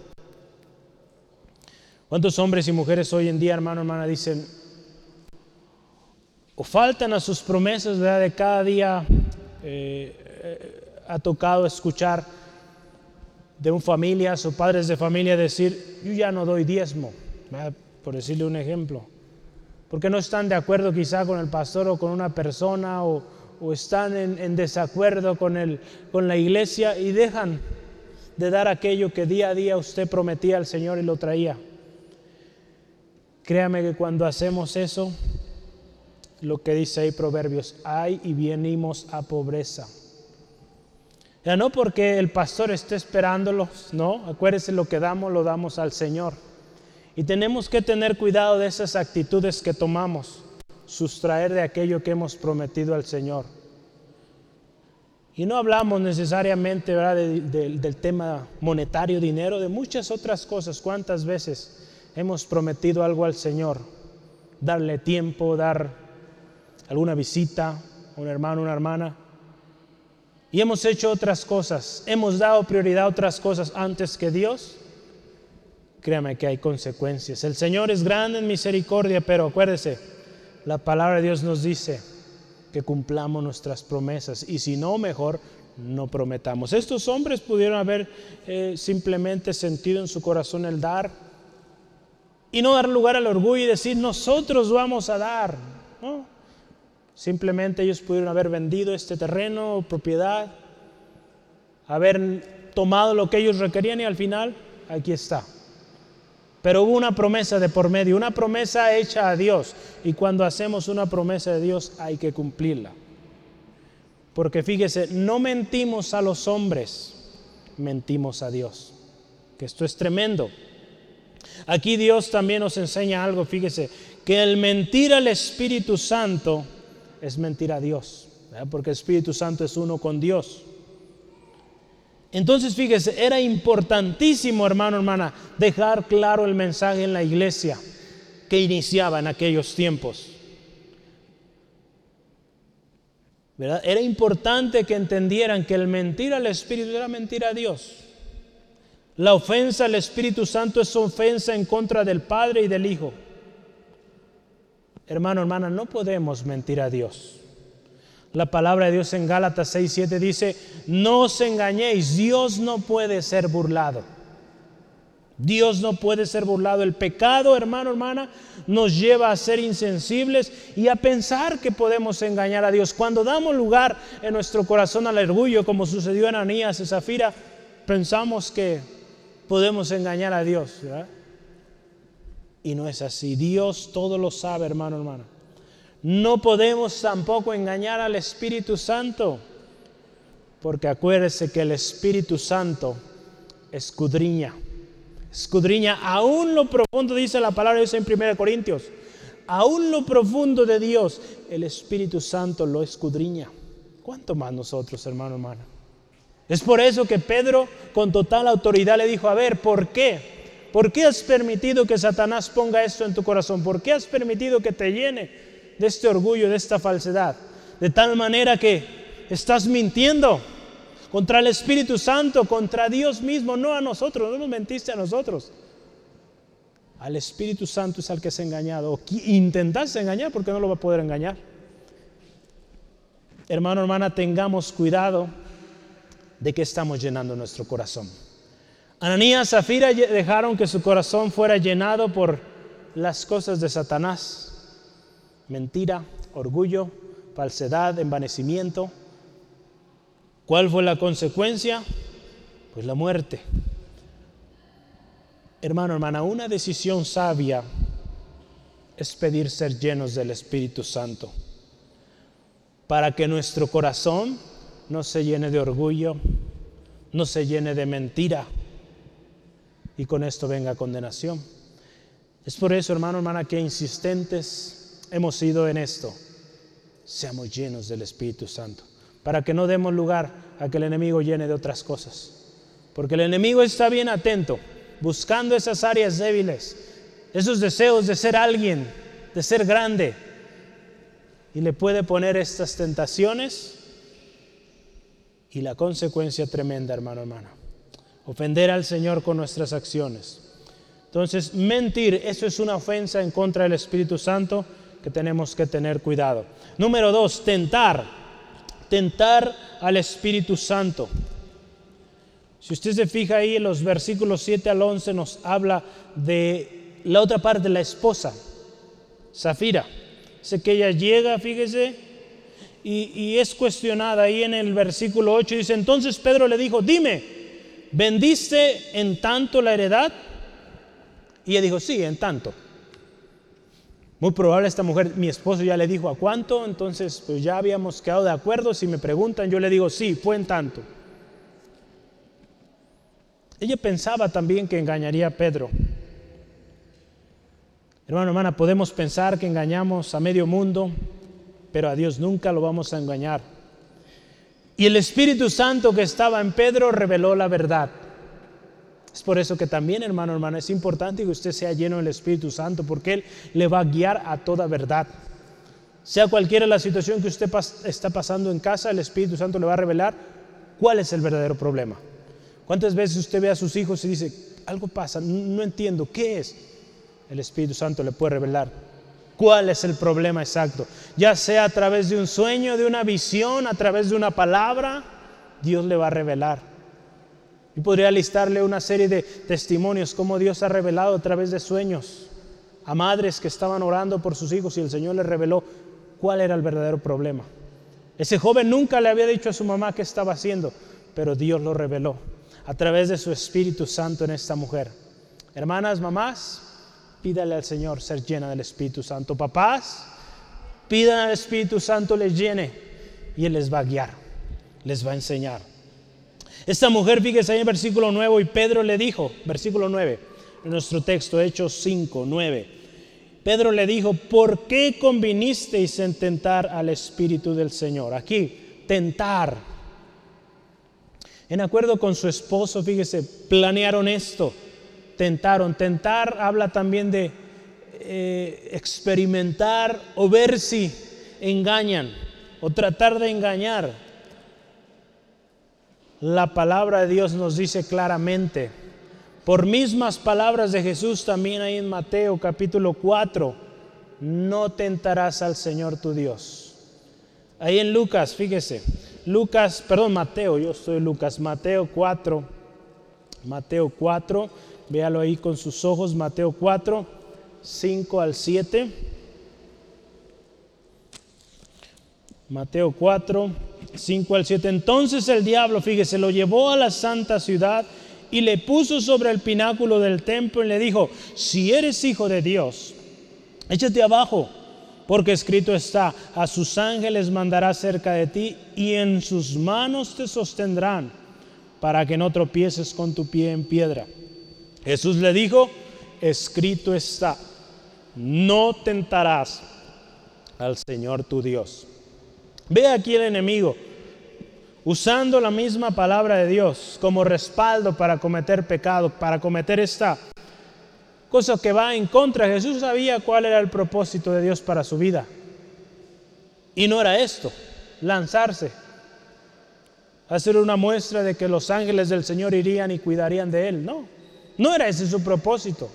¿Cuántos hombres y mujeres hoy en día, hermano, hermana, dicen o faltan a sus promesas. De cada día eh, eh, ha tocado escuchar de un familia o padres de familia decir, yo ya no doy diezmo, por decirle un ejemplo, porque no están de acuerdo quizá con el pastor o con una persona o, están en, desacuerdo con, el, con la iglesia y dejan de dar aquello que día a día usted prometía al Señor y lo traía. Créame que cuando hacemos eso, lo que dice ahí Proverbios, hay y venimos a pobreza. Ya no porque el pastor esté esperándolos, no, acuérdese lo que damos, lo damos al Señor. Y tenemos que tener cuidado de esas actitudes que tomamos, sustraer de aquello que hemos prometido al Señor. Y no hablamos necesariamente del tema monetario, dinero, de muchas otras cosas. ¿Cuántas veces hemos prometido algo al Señor? Darle tiempo, dar alguna visita a un hermano, una hermana y hemos hecho otras cosas, hemos dado prioridad a otras cosas antes que Dios, créame que hay consecuencias. El Señor es grande en misericordia, pero acuérdese, la palabra de Dios nos dice que cumplamos nuestras promesas y si no, mejor no prometamos. Estos hombres pudieron haber eh, simplemente sentido en su corazón el dar y no dar lugar al orgullo y decir nosotros vamos a dar. Simplemente ellos pudieron haber vendido este terreno propiedad, haber tomado lo que ellos requerían y al final aquí está. Pero hubo una promesa de por medio, una promesa hecha a Dios. Y cuando hacemos una promesa de Dios hay que cumplirla. Porque fíjese, no mentimos a los hombres, mentimos a Dios. Que esto es tremendo. Aquí Dios también nos enseña algo, fíjese, que el mentir al Espíritu Santo es mentir a Dios, porque el Espíritu Santo es uno con Dios. Entonces, fíjese, era importantísimo, hermano, hermana, dejar claro el mensaje en la iglesia que iniciaba en aquellos tiempos. Era importante que entendieran que el mentir al Espíritu era mentir a Dios. La ofensa al Espíritu Santo es ofensa en contra del Padre y del Hijo. Hermano, hermana, no podemos mentir a Dios. La palabra de Dios en Gálatas 6, 7 dice, no os engañéis, Dios no puede ser burlado. Dios no puede ser burlado. El pecado, hermano, hermana, nos lleva a ser insensibles y a pensar que podemos engañar a Dios. Cuando damos lugar en nuestro corazón al orgullo, como sucedió en Anías y Zafira, pensamos que podemos engañar a Dios. ¿verdad? Y no es así. Dios todo lo sabe, hermano, hermana. No podemos tampoco engañar al Espíritu Santo. Porque acuérdese que el Espíritu Santo escudriña. Escudriña aún lo profundo, dice la palabra de en 1 Corintios. Aún lo profundo de Dios, el Espíritu Santo lo escudriña. ¿Cuánto más nosotros, hermano, hermana? Es por eso que Pedro con total autoridad le dijo, a ver, ¿por qué? ¿Por qué has permitido que Satanás ponga esto en tu corazón? ¿Por qué has permitido que te llene de este orgullo, de esta falsedad? De tal manera que estás mintiendo contra el Espíritu Santo, contra Dios mismo, no a nosotros, no nos mentiste a nosotros. Al Espíritu Santo es al que has engañado. O intentaste engañar porque no lo va a poder engañar. Hermano, hermana, tengamos cuidado de que estamos llenando nuestro corazón. Ananías Zafira dejaron que su corazón fuera llenado por las cosas de Satanás. Mentira, orgullo, falsedad, envanecimiento. ¿Cuál fue la consecuencia? Pues la muerte. Hermano, hermana, una decisión sabia es pedir ser llenos del Espíritu Santo para que nuestro corazón no se llene de orgullo, no se llene de mentira y con esto venga condenación. Es por eso, hermano, hermana, que insistentes hemos sido en esto. Seamos llenos del Espíritu Santo, para que no demos lugar a que el enemigo llene de otras cosas. Porque el enemigo está bien atento, buscando esas áreas débiles, esos deseos de ser alguien, de ser grande, y le puede poner estas tentaciones y la consecuencia tremenda, hermano, hermana. Ofender al Señor con nuestras acciones. Entonces, mentir, eso es una ofensa en contra del Espíritu Santo que tenemos que tener cuidado. Número dos, tentar. Tentar al Espíritu Santo. Si usted se fija ahí en los versículos 7 al 11 nos habla de la otra parte, la esposa, Zafira. Sé que ella llega, fíjese, y, y, es cuestionada ahí en el versículo 8. Dice, entonces Pedro le dijo, dime, ¿vendiste en tanto la heredad? Y ella dijo, sí, en tanto. Muy probable esta mujer, mi esposo ya le dijo a cuánto, entonces pues ya habíamos quedado de acuerdo. Si me preguntan, yo le digo, sí, fue en tanto. Ella pensaba también que engañaría a Pedro. Hermano, hermana, podemos pensar que engañamos a medio mundo, pero a Dios nunca lo vamos a engañar. Y el Espíritu Santo que estaba en Pedro reveló la verdad. Es por eso que también, hermano, hermana, es importante que usted sea lleno del Espíritu Santo, porque Él le va a guiar a toda verdad. Sea cualquiera la situación que usted está pasando en casa, el Espíritu Santo le va a revelar cuál es el verdadero problema. ¿Cuántas veces usted ve a sus hijos y dice, algo pasa, no entiendo, ¿qué es? el Espíritu Santo le puede revelar cuál es el problema exacto. Ya sea a través de un sueño, de una visión, a través de una palabra, Dios le va a revelar. Y podría listarle una serie de testimonios como Dios ha revelado a través de sueños a madres que estaban orando por sus hijos y el Señor les reveló cuál era el verdadero problema. Ese joven nunca le había dicho a su mamá qué estaba haciendo, pero Dios lo reveló a través de su Espíritu Santo en esta mujer. Hermanas, mamás, pídale al Señor ser llena del Espíritu Santo. Papás, pidan al Espíritu Santo les llene y Él les va a guiar, les va a enseñar. Esta mujer, fíjese ahí en versículo 9, y Pedro le dijo, versículo 9, en nuestro texto, Hechos 5, 9. Pedro le dijo, ¿por qué convinisteis en tentar al Espíritu del Señor? Aquí, tentar. En acuerdo con su esposo, fíjese, planearon esto tentaron. Tentar habla también de eh, experimentar o ver si engañan o tratar de engañar. La palabra de Dios nos dice claramente, por mismas palabras de Jesús también ahí en Mateo capítulo 4, no tentarás al Señor tu Dios. Ahí en Lucas, fíjese, Lucas, perdón, Mateo, yo soy Lucas, Mateo 4, Mateo 4, Véalo ahí con sus ojos, Mateo 4, 5 al 7. Mateo 4, 5 al 7. Entonces el diablo, fíjese, lo llevó a la santa ciudad y le puso sobre el pináculo del templo y le dijo, si eres hijo de Dios, échate abajo, porque escrito está, a sus ángeles mandará cerca de ti y en sus manos te sostendrán para que no tropieces con tu pie en piedra. Jesús le dijo, escrito está, no tentarás al Señor tu Dios. Ve aquí el enemigo usando la misma palabra de Dios como respaldo para cometer pecado, para cometer esta cosa que va en contra. Jesús sabía cuál era el propósito de Dios para su vida. Y no era esto, lanzarse, hacer una muestra de que los ángeles del Señor irían y cuidarían de él. No, no era ese su propósito.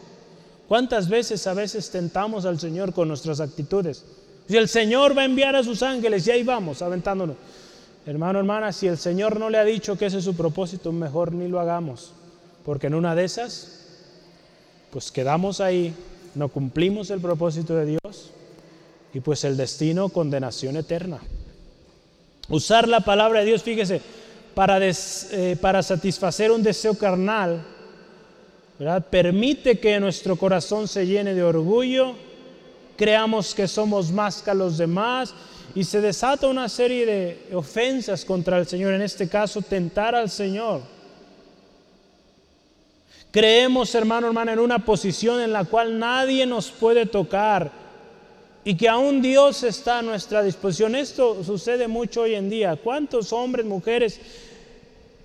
¿Cuántas veces a veces tentamos al Señor con nuestras actitudes? Si el Señor va a enviar a sus ángeles y ahí vamos, aventándonos. Hermano, hermana, si el Señor no le ha dicho que ese es su propósito, mejor ni lo hagamos. Porque en una de esas, pues quedamos ahí, no cumplimos el propósito de Dios y pues el destino, condenación eterna. Usar la palabra de Dios, fíjese, para, eh, para satisfacer un deseo carnal ¿verdad? Permite que nuestro corazón se llene de orgullo, creamos que somos más que los demás y se desata una serie de ofensas contra el Señor, en este caso tentar al Señor. Creemos, hermano, hermana, en una posición en la cual nadie nos puede tocar y que aún Dios está a nuestra disposición. Esto sucede mucho hoy en día. ¿Cuántos hombres, mujeres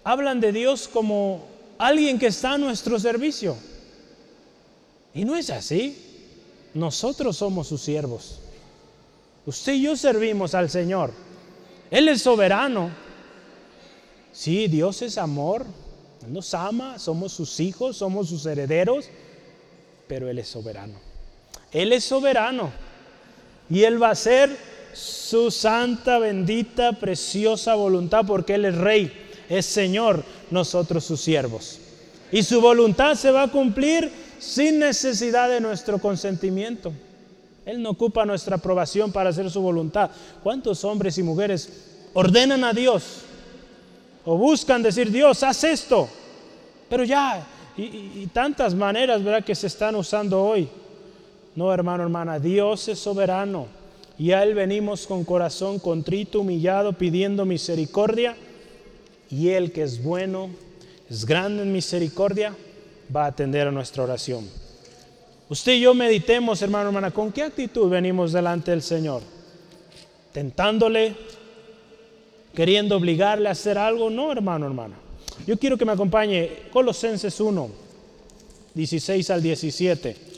hablan de Dios como alguien que está a nuestro servicio? Y no es así. Nosotros somos sus siervos. Usted y yo servimos al Señor. Él es soberano. Sí, Dios es amor. Él nos ama, somos sus hijos, somos sus herederos, pero Él es soberano. Él es soberano. Y Él va a hacer su santa, bendita, preciosa voluntad porque Él es rey, es Señor, nosotros sus siervos. Y su voluntad se va a cumplir sin necesidad de nuestro consentimiento. Él no ocupa nuestra aprobación para hacer su voluntad. ¿Cuántos hombres y mujeres ordenan a Dios o buscan decir, Dios, haz esto? Pero ya, y, tantas maneras, ¿verdad?, que se están usando hoy. No, hermano, hermana, Dios es soberano y a Él venimos con corazón contrito, humillado, pidiendo misericordia. Y Él que es bueno, es grande en misericordia, va a atender a nuestra oración. Usted y yo meditemos, hermano, hermana, ¿con qué actitud venimos delante del Señor? ¿Tentándole? ¿Queriendo obligarle a hacer algo? No, hermano, hermana. Yo quiero que me acompañe Colosenses 1, 16 al 17.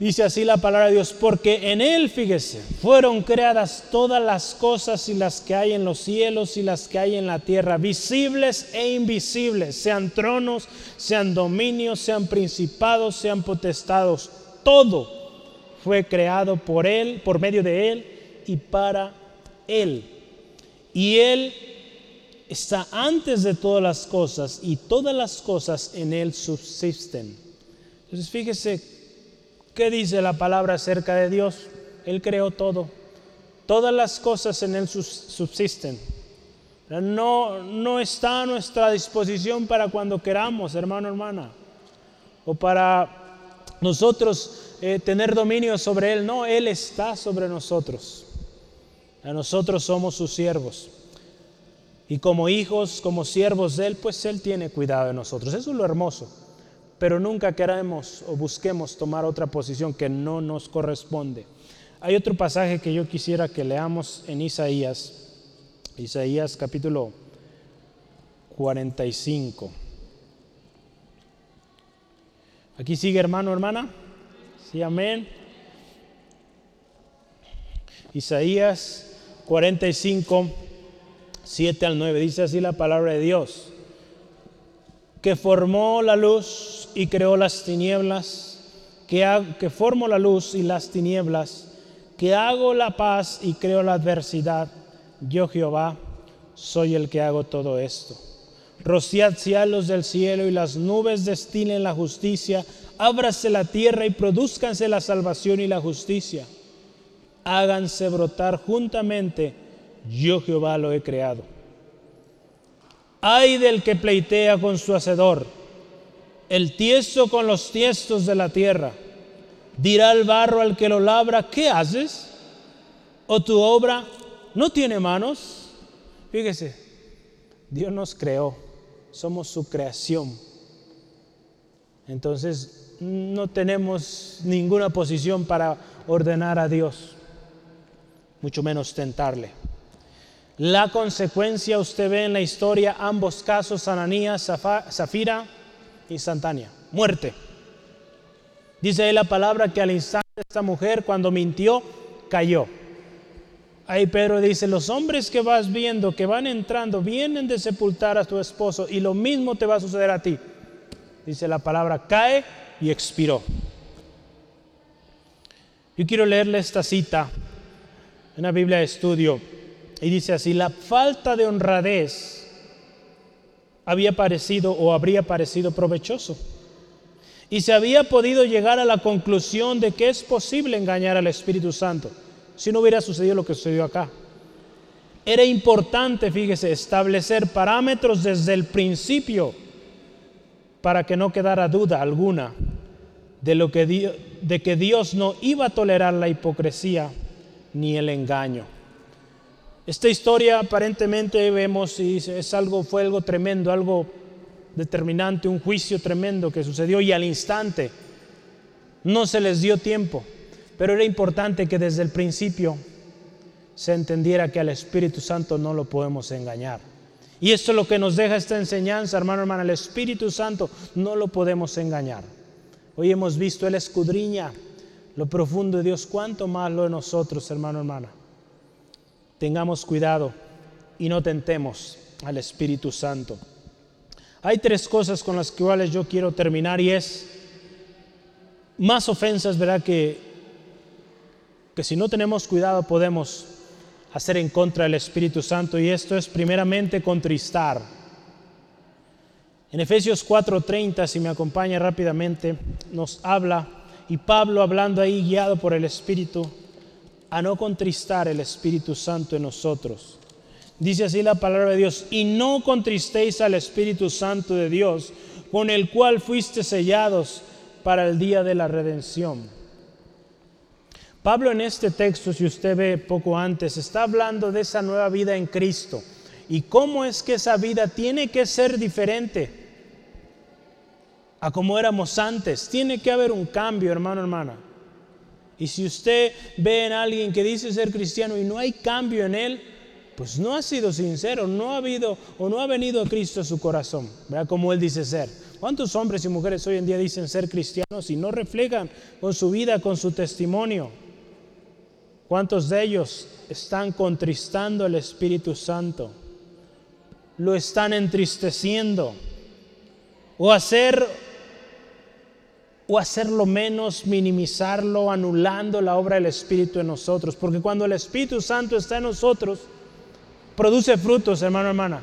Dice así la palabra de Dios, porque en Él, fíjese, fueron creadas todas las cosas y las que hay en los cielos y las que hay en la tierra, visibles e invisibles, sean tronos, sean dominios, sean principados, sean potestados. Todo fue creado por Él, por medio de Él y para Él. Y Él está antes de todas las cosas y todas las cosas en Él subsisten. Entonces fíjese ¿Qué dice la palabra acerca de Dios? Él creó todo. Todas las cosas en Él subsisten. No, no está a nuestra disposición para cuando queramos, hermano, hermana. O para nosotros eh, tener dominio sobre Él. No, Él está sobre nosotros. A nosotros somos sus siervos. Y como hijos, como siervos de Él, pues Él tiene cuidado de nosotros. Eso es lo hermoso pero nunca queremos o busquemos tomar otra posición que no nos corresponde. Hay otro pasaje que yo quisiera que leamos en Isaías, Isaías capítulo 45. Aquí sigue hermano, hermana. Sí, amén. Isaías 45, 7 al 9. Dice así la palabra de Dios que formó la luz y creó las tinieblas, que, que formo la luz y las tinieblas, que hago la paz y creo la adversidad. Yo Jehová soy el que hago todo esto. Rociad cielos del cielo y las nubes destilen la justicia. Ábrase la tierra y produzcanse la salvación y la justicia. Háganse brotar juntamente. Yo Jehová lo he creado. Ay del que pleitea con su hacedor, el tieso con los tiestos de la tierra. Dirá el barro al que lo labra, ¿qué haces? ¿O tu obra no tiene manos? Fíjese, Dios nos creó, somos su creación. Entonces no tenemos ninguna posición para ordenar a Dios, mucho menos tentarle. La consecuencia usted ve en la historia ambos casos, Ananías, Zafira y Santania, muerte. Dice ahí la palabra que al instante esta mujer cuando mintió, cayó. Ahí Pedro dice, los hombres que vas viendo, que van entrando, vienen de sepultar a tu esposo y lo mismo te va a suceder a ti. Dice la palabra, cae y expiró. Yo quiero leerle esta cita en la Biblia de estudio y dice así, la falta de honradez había parecido o habría parecido provechoso. Y se había podido llegar a la conclusión de que es posible engañar al Espíritu Santo si no hubiera sucedido lo que sucedió acá. Era importante, fíjese, establecer parámetros desde el principio para que no quedara duda alguna de, lo que, de que Dios no iba a tolerar la hipocresía ni el engaño. Esta historia aparentemente vemos y es algo, fue algo tremendo, algo determinante, un juicio tremendo que sucedió y al instante no se les dio tiempo, pero era importante que desde el principio se entendiera que al Espíritu Santo no lo podemos engañar. Y esto es lo que nos deja esta enseñanza, hermano, hermana, el Espíritu Santo no lo podemos engañar. Hoy hemos visto, Él escudriña lo profundo de Dios, cuánto más lo de nosotros, hermano, hermana. Tengamos cuidado y no tentemos al Espíritu Santo. Hay tres cosas con las cuales yo quiero terminar y es más ofensas, ¿verdad? Que, que si no tenemos cuidado podemos hacer en contra del Espíritu Santo y esto es primeramente contristar. En Efesios 4:30, si me acompaña rápidamente, nos habla, y Pablo hablando ahí guiado por el Espíritu, a no contristar el Espíritu Santo en nosotros. Dice así la palabra de Dios, y no contristéis al Espíritu Santo de Dios, con el cual fuiste sellados para el día de la redención. Pablo en este texto, si usted ve poco antes, está hablando de esa nueva vida en Cristo y cómo es que esa vida tiene que ser diferente a como éramos antes. Tiene que haber un cambio, hermano, hermana. Y si usted ve en alguien que dice ser cristiano y no hay cambio en él, pues no ha sido sincero, no ha habido o no ha venido a Cristo a su corazón, ¿verdad? Como él dice ser. ¿Cuántos hombres y mujeres hoy en día dicen ser cristianos y no reflejan con su vida, con su testimonio? ¿Cuántos de ellos están contristando al Espíritu Santo? Lo están entristeciendo. O hacer o hacerlo menos, minimizarlo, anulando la obra del Espíritu en nosotros. Porque cuando el Espíritu Santo está en nosotros, produce frutos, hermano, hermana.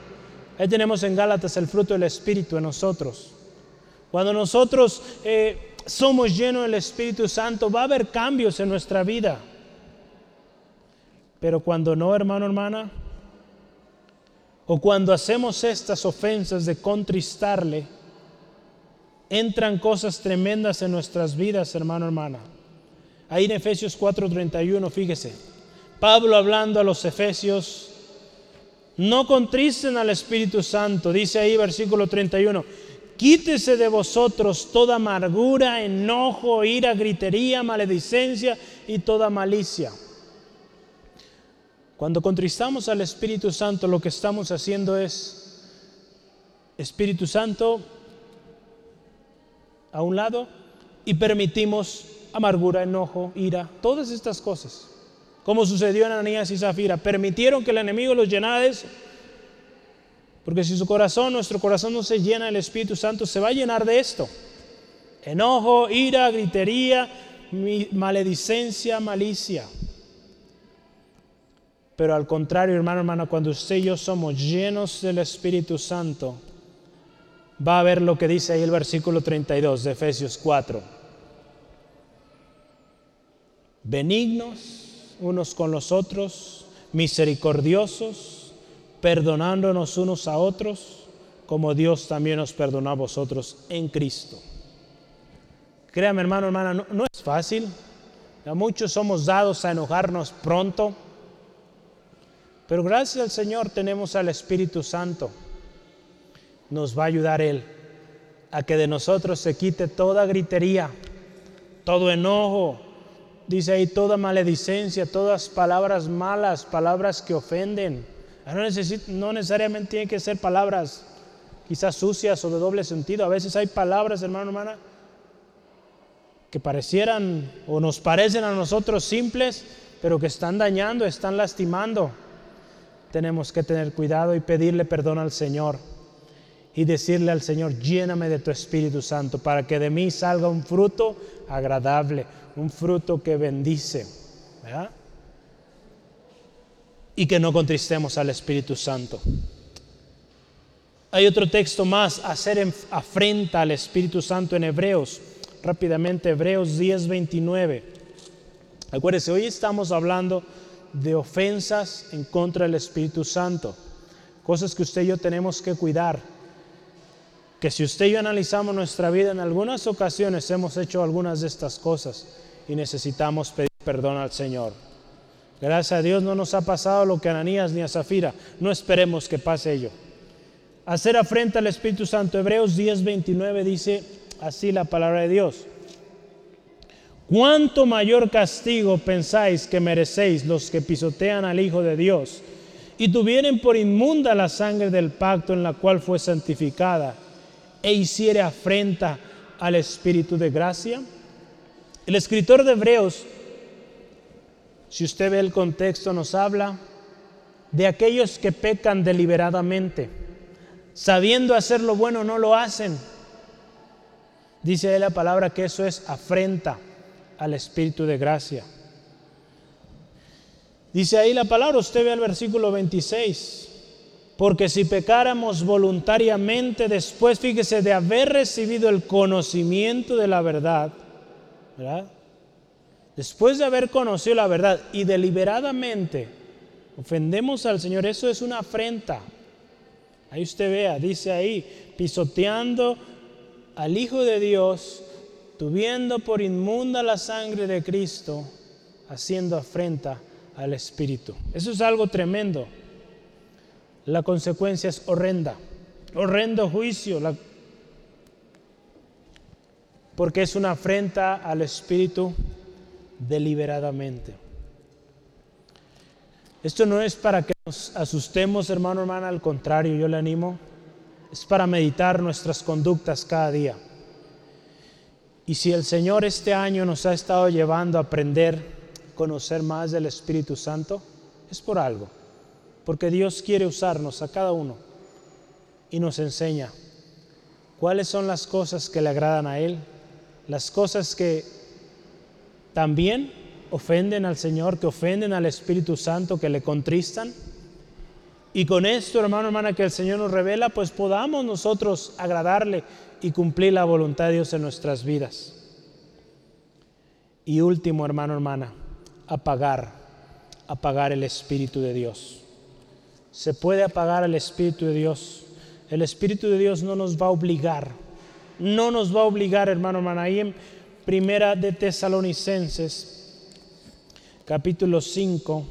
Ahí tenemos en Gálatas el fruto del Espíritu en nosotros. Cuando nosotros eh, somos llenos del Espíritu Santo, va a haber cambios en nuestra vida. Pero cuando no, hermano, hermana, o cuando hacemos estas ofensas de contristarle, entran cosas tremendas en nuestras vidas, hermano, hermana. Ahí en Efesios 4:31, fíjese, Pablo hablando a los Efesios, no contristen al Espíritu Santo, dice ahí versículo 31. Quítese de vosotros toda amargura, enojo, ira, gritería, maledicencia y toda malicia. Cuando contristamos al Espíritu Santo, lo que estamos haciendo es, Espíritu Santo, a un lado, y permitimos amargura, enojo, ira, todas estas cosas como sucedió en Ananías y Zafira. Permitieron que el enemigo los llenara de eso. Porque si su corazón, nuestro corazón no se llena del Espíritu Santo, se va a llenar de esto. Enojo, ira, gritería, maledicencia, malicia. Pero al contrario, hermano, hermana, cuando usted y yo somos llenos del Espíritu Santo, va a ver lo que dice ahí el versículo 32 de Efesios 4. Benignos unos con los otros, misericordiosos, perdonándonos unos a otros, como Dios también nos perdonó a vosotros en Cristo. Créame hermano, hermana, no, no es fácil. A muchos somos dados a enojarnos pronto, pero gracias al Señor tenemos al Espíritu Santo. Nos va a ayudar Él a que de nosotros se quite toda gritería, todo enojo, dice ahí toda maledicencia, todas palabras malas, palabras que ofenden. No, no necesariamente tienen que ser palabras quizás sucias o de doble sentido. A veces hay palabras, hermano, hermana, que parecieran o nos parecen a nosotros simples, pero que están dañando, están lastimando. Tenemos que tener cuidado y pedirle perdón al Señor y decirle al Señor, lléname de tu Espíritu Santo para que de mí salga un fruto agradable, un fruto que bendice. Y que no contristemos al Espíritu Santo. Hay otro texto más, hacer afrenta al Espíritu Santo en Hebreos. Rápidamente, Hebreos 10, 29. Acuérdense, hoy estamos hablando de ofensas en contra del Espíritu Santo. Cosas que usted y yo tenemos que cuidar. Que si usted y yo analizamos nuestra vida, en algunas ocasiones hemos hecho algunas de estas cosas y necesitamos pedir perdón al Señor. Gracias a Dios no nos ha pasado lo que a Ananías ni a Zafira. No esperemos que pase ello. Hacer afrenta al Espíritu Santo. Hebreos 10:29 dice así la palabra de Dios. ¿Cuánto mayor castigo pensáis que merecéis los que pisotean al Hijo de Dios y tuvieren por inmunda la sangre del pacto en la cual fue santificada e hiciere afrenta al Espíritu de gracia? El escritor de Hebreos, si usted ve el contexto, nos habla de aquellos que pecan deliberadamente, sabiendo hacer lo bueno no lo hacen. Dice ahí la palabra que eso es afrenta al Espíritu de gracia. Dice ahí la palabra, usted ve el versículo 26, porque si pecáramos voluntariamente después, fíjese, de haber recibido el conocimiento de la verdad, ¿verdad? Después de haber conocido la verdad y deliberadamente ofendemos al Señor, eso es una afrenta. Ahí usted vea, dice ahí, pisoteando al Hijo de Dios tuviendo por inmunda la sangre de Cristo, haciendo afrenta al Espíritu. Eso es algo tremendo. La consecuencia es horrenda, horrendo juicio, porque es una afrenta al Espíritu deliberadamente. Esto no es para que nos asustemos, hermano, hermana, al contrario, yo le animo, es para meditar nuestras conductas cada día. Y si el Señor este año nos ha estado llevando a aprender, conocer más del Espíritu Santo, es por algo. Porque Dios quiere usarnos a cada uno y nos enseña cuáles son las cosas que le agradan a Él, las cosas que también ofenden al Señor, que ofenden al Espíritu Santo, que le contristan. Y con esto, hermano, hermana, que el Señor nos revela, pues podamos nosotros agradarle y cumplir la voluntad de Dios en nuestras vidas. Y último, hermano, hermana, apagar, apagar el Espíritu de Dios. Se puede apagar el Espíritu de Dios. El Espíritu de Dios no nos va a obligar, no nos va a obligar, hermano, hermana. Primera de Tesalonicenses, capítulo 5,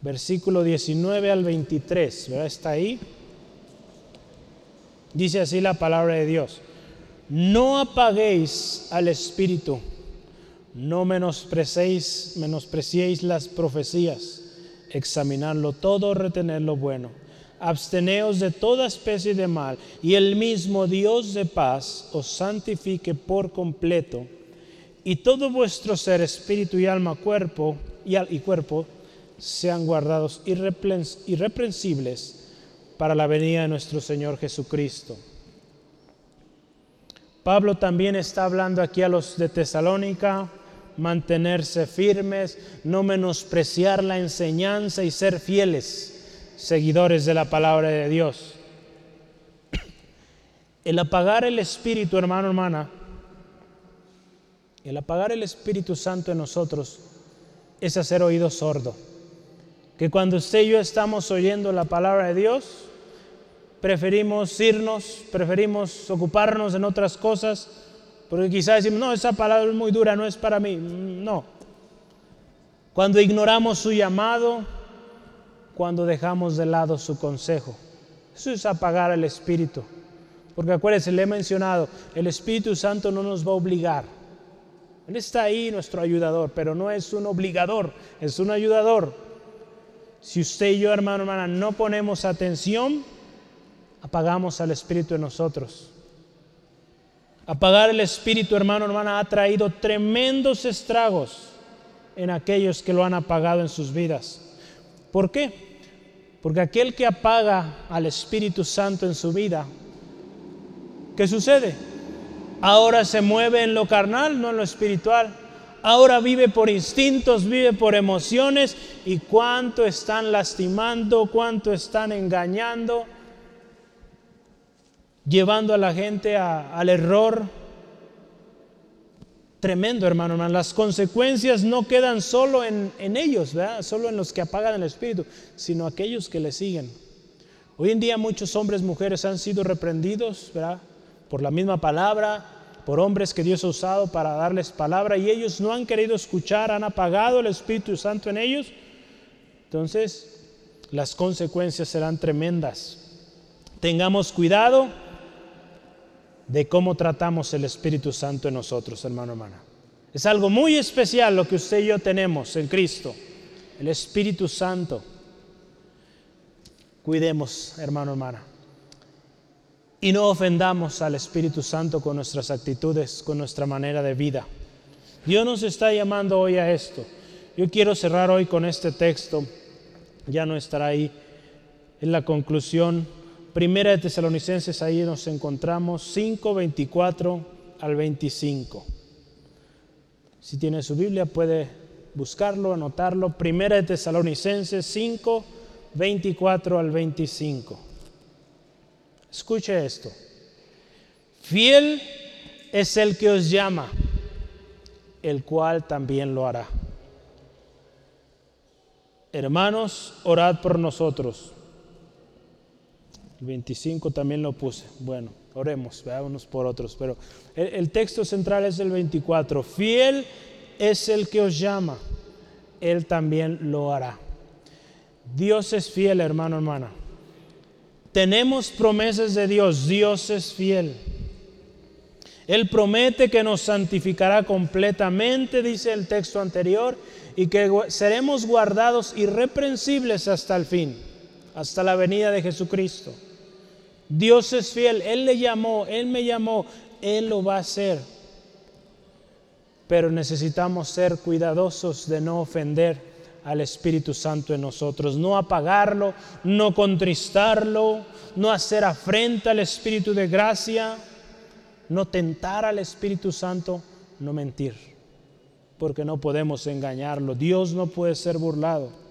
versículo 19 al 23, ¿verdad? Está ahí. Dice así la palabra de Dios. No apaguéis al espíritu, no menospreciéis, menospreciéis las profecías, examinarlo todo, retener lo bueno. Absteneos de toda especie de mal, y el mismo Dios de paz os santifique por completo, y todo vuestro ser, espíritu y alma, cuerpo y, y cuerpo, sean guardados irreprensibles para la venida de nuestro Señor Jesucristo. Pablo también está hablando aquí a los de Tesalónica, mantenerse firmes, no menospreciar la enseñanza y ser fieles, seguidores de la palabra de Dios. El apagar el Espíritu, hermano, hermana, el apagar el Espíritu Santo en nosotros es hacer oído sordo. Que cuando usted y yo estamos oyendo la palabra de Dios, preferimos irnos, preferimos ocuparnos en otras cosas, porque quizás decimos, no, esa palabra es muy dura, no es para mí. No. Cuando ignoramos su llamado, cuando dejamos de lado su consejo. Eso es apagar el Espíritu. Porque acuérdense, le he mencionado, el Espíritu Santo no nos va a obligar. Él está ahí, nuestro ayudador, pero no es un obligador, es un ayudador. Si usted y yo, hermano, hermana, no ponemos atención, apagamos al Espíritu en nosotros. Apagar el Espíritu, hermano, hermana, ha traído tremendos estragos en aquellos que lo han apagado en sus vidas. ¿Por qué? Porque aquel que apaga al Espíritu Santo en su vida, ¿qué sucede? Ahora se mueve en lo carnal, no en lo espiritual. Ahora vive por instintos, vive por emociones y cuánto están lastimando, cuánto están engañando, llevando a la gente al error. Tremendo, hermano, hermano. Las consecuencias no quedan solo en, ellos, ¿verdad? solo en los que apagan el espíritu, sino aquellos que le siguen. Hoy en día muchos hombres y mujeres han sido reprendidos ¿verdad? por la misma palabra, por hombres que Dios ha usado para darles palabra y ellos no han querido escuchar, han apagado el Espíritu Santo en ellos. Entonces, las consecuencias serán tremendas. Tengamos cuidado de cómo tratamos el Espíritu Santo en nosotros, hermano, hermana. Es algo muy especial lo que usted y yo tenemos en Cristo, el Espíritu Santo. Cuidemos, hermano, hermana. Y no ofendamos al Espíritu Santo con nuestras actitudes, con nuestra manera de vida. Dios nos está llamando hoy a esto. Yo quiero cerrar hoy con este texto. Ya no estará ahí en la conclusión. Primera de Tesalonicenses, ahí nos encontramos 5, 24 al 25. Si tiene su Biblia puede buscarlo, anotarlo. Primera de Tesalonicenses 5, 24 al 25. Escuche esto. Fiel es el que os llama, el cual también lo hará. Hermanos, orad por nosotros. El 25 también lo puse. Bueno, oremos, veámonos por otros. Pero el, el texto central es el 24. Fiel es el que os llama, Él también lo hará. Dios es fiel, hermano, hermana. Tenemos promesas de Dios, Dios es fiel. Él promete que nos santificará completamente, dice el texto anterior, y que seremos guardados irreprensibles hasta el fin, hasta la venida de Jesucristo. Dios es fiel, Él le llamó, Él me llamó, Él lo va a hacer. Pero necesitamos ser cuidadosos de no ofender al Espíritu Santo en nosotros, no apagarlo, no contristarlo, no hacer afrenta al Espíritu de gracia, no tentar al Espíritu Santo, no mentir, porque no podemos engañarlo. Dios no puede ser burlado.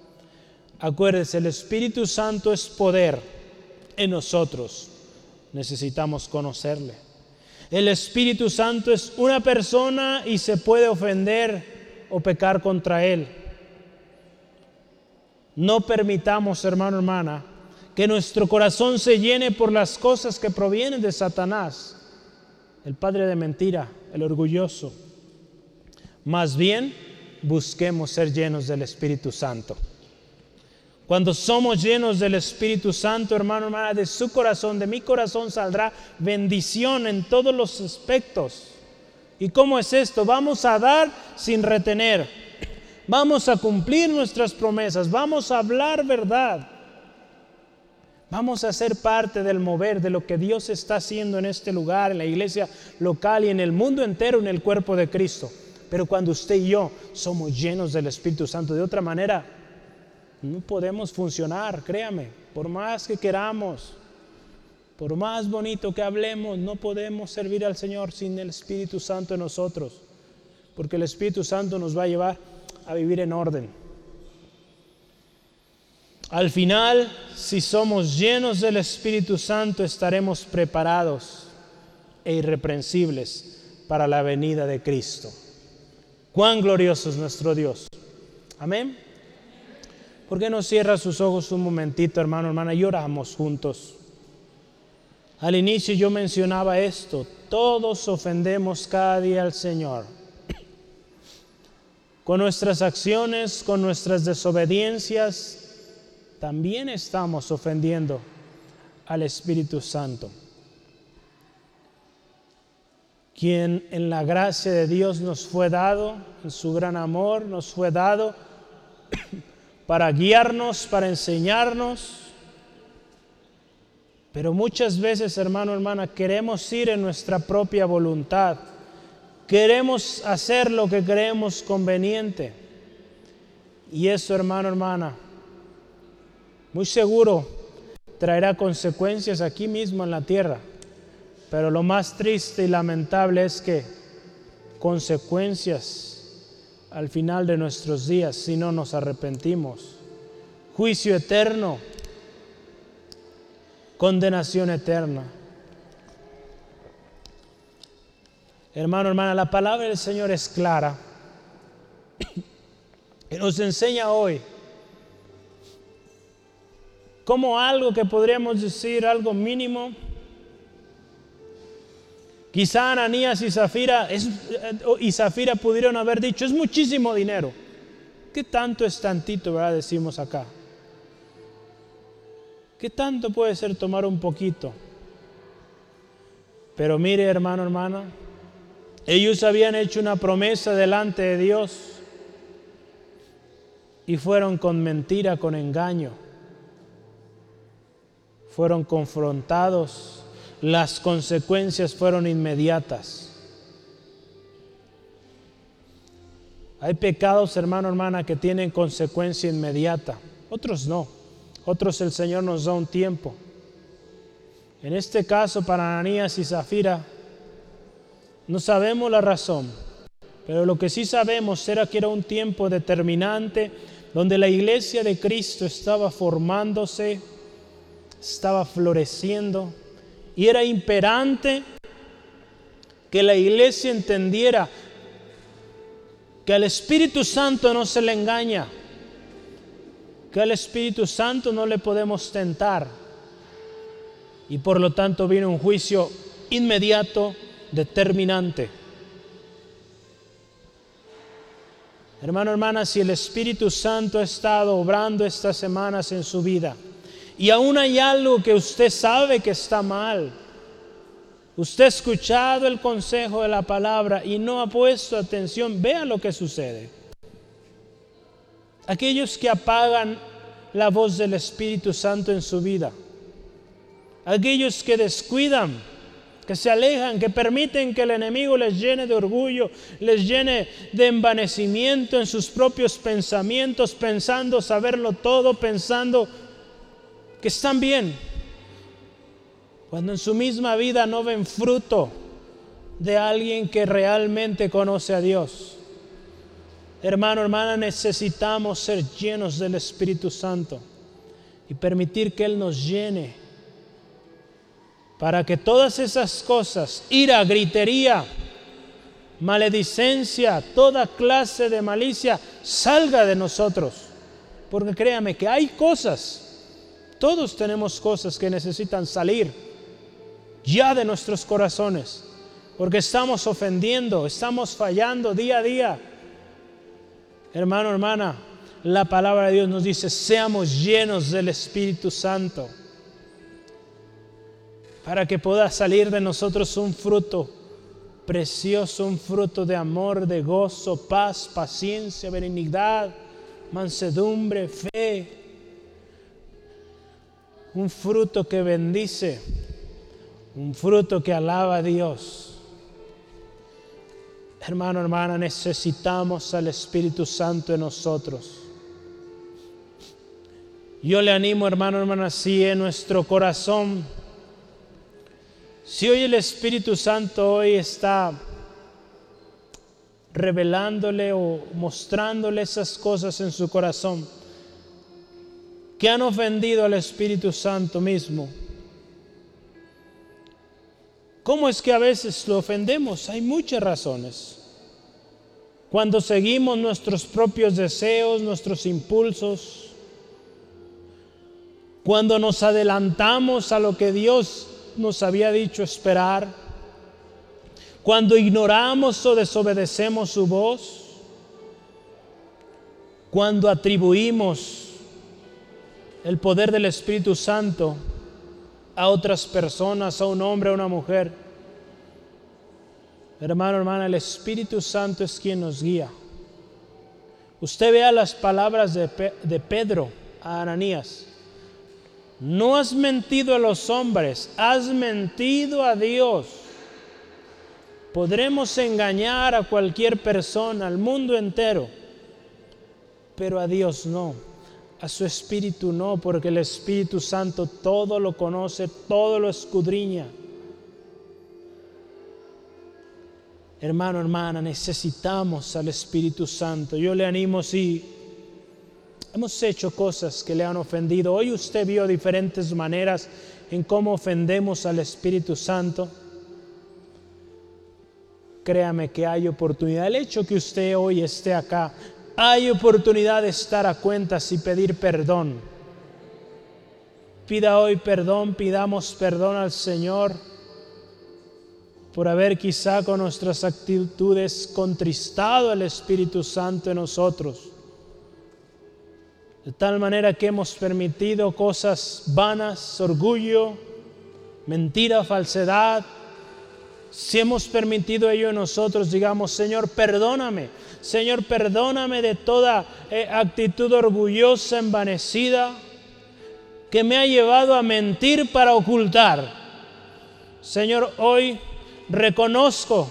Acuérdese, el Espíritu Santo es poder en nosotros. Necesitamos conocerle. El Espíritu Santo es una persona y se puede ofender o pecar contra él. No permitamos, hermano, hermana, que nuestro corazón se llene por las cosas que provienen de Satanás, el padre de mentira, el orgulloso. Más bien, busquemos ser llenos del Espíritu Santo. Cuando somos llenos del Espíritu Santo, hermano, hermana, de su corazón, de mi corazón saldrá bendición en todos los aspectos. ¿Y cómo es esto? Vamos a dar sin retener Vamos a cumplir nuestras promesas, vamos a hablar verdad. Vamos a ser parte del mover de lo que Dios está haciendo en este lugar, en la iglesia local y en el mundo entero, en el cuerpo de Cristo. Pero cuando usted y yo somos llenos del Espíritu Santo, de otra manera, no podemos funcionar, créame, por más que queramos, por más bonito que hablemos, no podemos servir al Señor sin el Espíritu Santo en nosotros, porque el Espíritu Santo nos va a llevar a vivir en orden. Al final, si somos llenos del Espíritu Santo, estaremos preparados e irreprensibles para la venida de Cristo. Cuán glorioso es nuestro Dios. Amén. ¿Por qué no cierra sus ojos un momentito, hermano, hermana, y oramos juntos? Al inicio yo mencionaba esto, todos ofendemos cada día al Señor. Con nuestras acciones, con nuestras desobediencias, también estamos ofendiendo al Espíritu Santo, quien en la gracia de Dios nos fue dado, en su gran amor nos fue dado para guiarnos, para enseñarnos. Pero muchas veces, hermano, hermana, queremos ir en nuestra propia voluntad Queremos hacer lo que creemos conveniente. Y eso, hermano, hermana, muy seguro traerá consecuencias aquí mismo en la tierra. Pero lo más triste y lamentable es que consecuencias al final de nuestros días si no nos arrepentimos. Juicio eterno, condenación eterna. Hermano, hermana, la palabra del Señor es clara. Y nos enseña hoy como algo que podríamos decir algo mínimo. Quizá Ananías y Zafira, es, y pudieron haber dicho, es muchísimo dinero. ¿Qué tanto es tantito, verdad? Decimos acá. ¿Qué tanto puede ser tomar un poquito? Pero mire, hermano, hermana, ellos habían hecho una promesa delante de Dios y fueron con mentira, con engaño. Fueron confrontados, las consecuencias fueron inmediatas. Hay pecados, hermano, hermana, que tienen consecuencia inmediata, otros no. Otros el Señor nos da un tiempo. En este caso, para Ananías y Zafira, no sabemos la razón, pero lo que sí sabemos era que era un tiempo determinante donde la iglesia de Cristo estaba formándose, estaba floreciendo y era imperante que la iglesia entendiera que al Espíritu Santo no se le engaña, que al Espíritu Santo no le podemos tentar. Y por lo tanto viene un juicio inmediato, determinante. Hermano, hermana, si el Espíritu Santo ha estado obrando estas semanas en su vida y aún hay algo que usted sabe que está mal, usted ha escuchado el consejo de la palabra y no ha puesto atención, vea lo que sucede. Aquellos que apagan la voz del Espíritu Santo en su vida. Aquellos que descuidan, que se alejan, que permiten que el enemigo les llene de orgullo, les llene de envanecimiento en sus propios pensamientos, pensando saberlo todo, pensando que están bien, cuando en su misma vida no ven fruto de alguien que realmente conoce a Dios. Hermano, hermana, necesitamos ser llenos del Espíritu Santo y permitir que Él nos llene para que todas esas cosas, ira, gritería, maledicencia, toda clase de malicia, salga de nosotros. Porque créame que hay cosas, todos tenemos cosas que necesitan salir ya de nuestros corazones, porque estamos ofendiendo, estamos fallando día a día Hermano, hermana, la palabra de Dios nos dice, seamos llenos del Espíritu Santo para que pueda salir de nosotros un fruto precioso, un fruto de amor, de gozo, paz, paciencia, benignidad, mansedumbre, fe. Un fruto que bendice, un fruto que alaba a Dios. Hermano, hermana, necesitamos al Espíritu Santo en nosotros. Yo le animo, hermano, hermana, si en nuestro corazón, si hoy el Espíritu Santo hoy está revelándole o mostrándole esas cosas en su corazón que han ofendido al Espíritu Santo mismo. ¿Cómo es que a veces lo ofendemos? Hay muchas razones. Cuando seguimos nuestros propios deseos, nuestros impulsos, cuando nos adelantamos a lo que Dios nos había dicho esperar, cuando ignoramos o desobedecemos su voz, cuando atribuimos el poder del Espíritu Santo a otras personas, a un hombre, a una mujer. Hermano, hermana, el Espíritu Santo es quien nos guía. Usted vea las palabras de, de Pedro a Ananías. No has mentido a los hombres, has mentido a Dios. Podremos engañar a cualquier persona, al mundo entero, pero a Dios no a su espíritu no, porque el Espíritu Santo todo lo conoce, todo lo escudriña. Hermano, hermana, necesitamos al Espíritu Santo. Yo le animo si hemos hecho cosas que le han ofendido. Hoy usted vio diferentes maneras en cómo ofendemos al Espíritu Santo. Créame que hay oportunidad. El hecho que usted hoy esté acá hay oportunidad de estar a cuentas y pedir perdón. Pida hoy perdón, pidamos perdón al Señor por haber quizá con nuestras actitudes contristado al Espíritu Santo en nosotros. De tal manera que hemos permitido cosas vanas, orgullo, mentira, falsedad. Si hemos permitido ello en nosotros, digamos, Señor, perdóname. Señor, perdóname de toda eh, actitud orgullosa, envanecida que me ha llevado a mentir para ocultar. Señor, hoy reconozco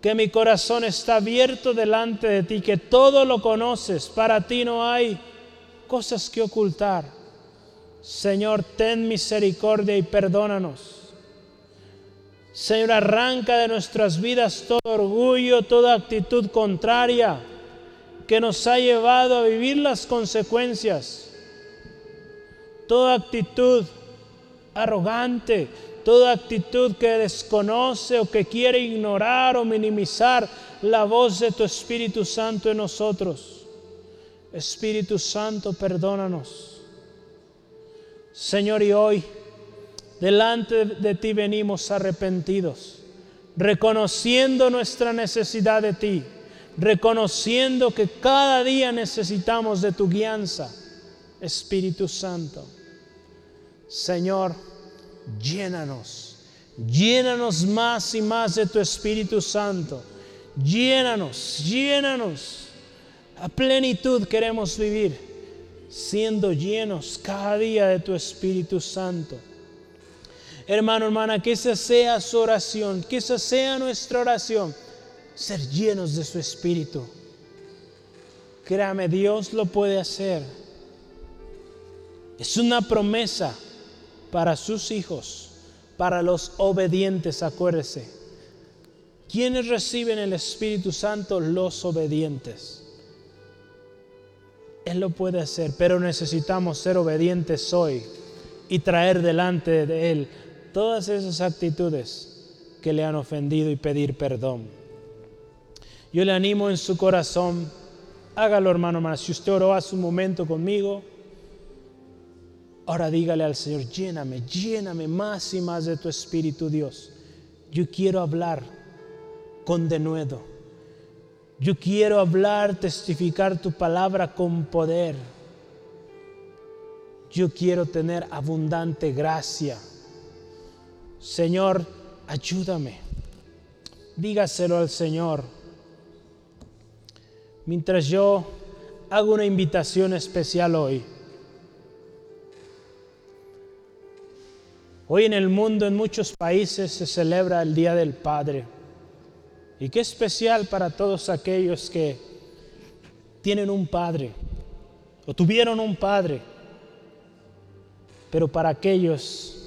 que mi corazón está abierto delante de ti, que todo lo conoces, para ti no hay cosas que ocultar. Señor, ten misericordia y perdónanos. Señor, arranca de nuestras vidas todo orgullo, toda actitud contraria que nos ha llevado a vivir las consecuencias toda actitud arrogante, toda actitud que desconoce o que quiere ignorar o minimizar la voz de tu Espíritu Santo en nosotros. Espíritu Santo, perdónanos. Señor, y hoy delante de ti venimos arrepentidos, reconociendo nuestra necesidad de ti, reconociendo que cada día necesitamos de tu guianza, Espíritu Santo. Señor, llénanos, llénanos más y más de tu Espíritu Santo. Llénanos, llénanos. A plenitud queremos vivir, siendo llenos cada día de tu Espíritu Santo. Hermano, hermana, que esa sea su oración, que esa sea nuestra oración, ser llenos de su Espíritu. Créame, Dios lo puede hacer. Es una promesa para sus hijos, para los obedientes, acuérdese. ¿Quiénes reciben el Espíritu Santo? Los obedientes. Él lo puede hacer, pero necesitamos ser obedientes hoy y traer delante de Él todas esas actitudes que le han ofendido y pedir perdón. Yo le animo en su corazón, hágalo hermano, hermano. Si usted oró hace un momento conmigo, Ahora dígale al Señor, lléname, lléname más y más de tu Espíritu Dios. Yo quiero hablar con denuedo. Yo quiero hablar, testificar tu palabra con poder. Yo quiero tener abundante gracia. Señor, ayúdame. Dígaselo al Señor. Mientras yo hago una invitación especial hoy. Hoy en el mundo, en muchos países, se celebra el Día del Padre. Y qué especial para todos aquellos que tienen un padre o tuvieron un padre. Pero para aquellos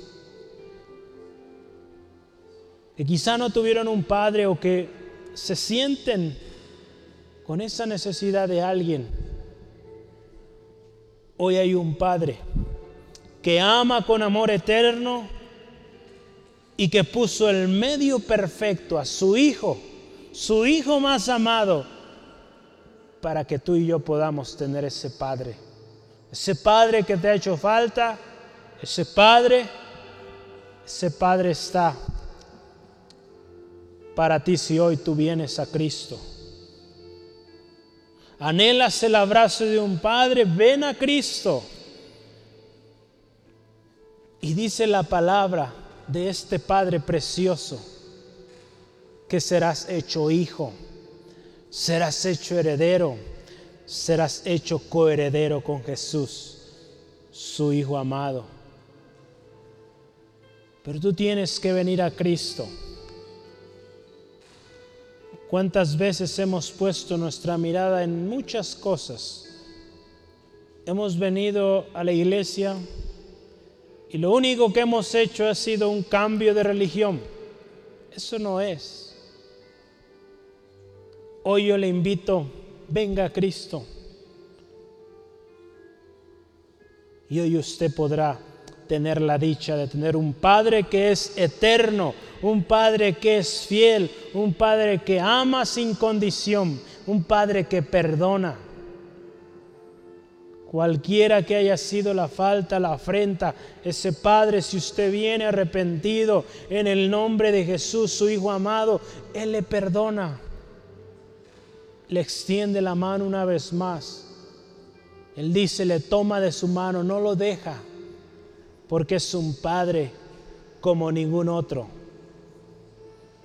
que quizá no tuvieron un padre o que se sienten con esa necesidad de alguien, hoy hay un padre que ama con amor eterno y que puso el medio perfecto a su Hijo, su Hijo más amado, para que tú y yo podamos tener ese Padre. Ese Padre que te ha hecho falta, ese Padre, ese Padre está para ti si hoy tú vienes a Cristo. Anhelas el abrazo de un Padre, ven a Cristo. Y dice la palabra de este Padre precioso que serás hecho hijo, serás hecho heredero, serás hecho coheredero con Jesús, su Hijo amado. Pero tú tienes que venir a Cristo. ¿Cuántas veces hemos puesto nuestra mirada en muchas cosas? Hemos venido a la iglesia y lo único que hemos hecho ha sido un cambio de religión. Eso no es. Hoy yo le invito, venga a Cristo. Y hoy usted podrá tener la dicha de tener un Padre que es eterno, un Padre que es fiel, un Padre que ama sin condición, un Padre que perdona. Cualquiera que haya sido la falta, la afrenta, ese Padre, si usted viene arrepentido en el nombre de Jesús, su Hijo amado, Él le perdona. Le extiende la mano una vez más. Él dice, le toma de su mano, no lo deja, porque es un Padre como ningún otro.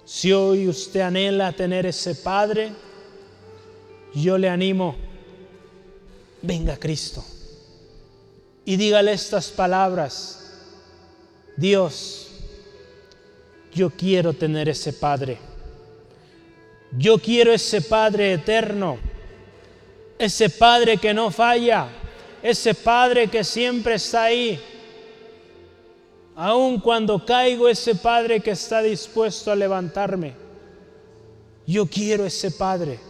Si hoy usted anhela tener ese Padre, yo le animo venga Cristo y dígale estas palabras, Dios, yo quiero tener ese Padre, yo quiero ese Padre eterno, ese Padre que no falla, ese Padre que siempre está ahí, aun cuando caigo, ese Padre que está dispuesto a levantarme. Yo quiero ese Padre.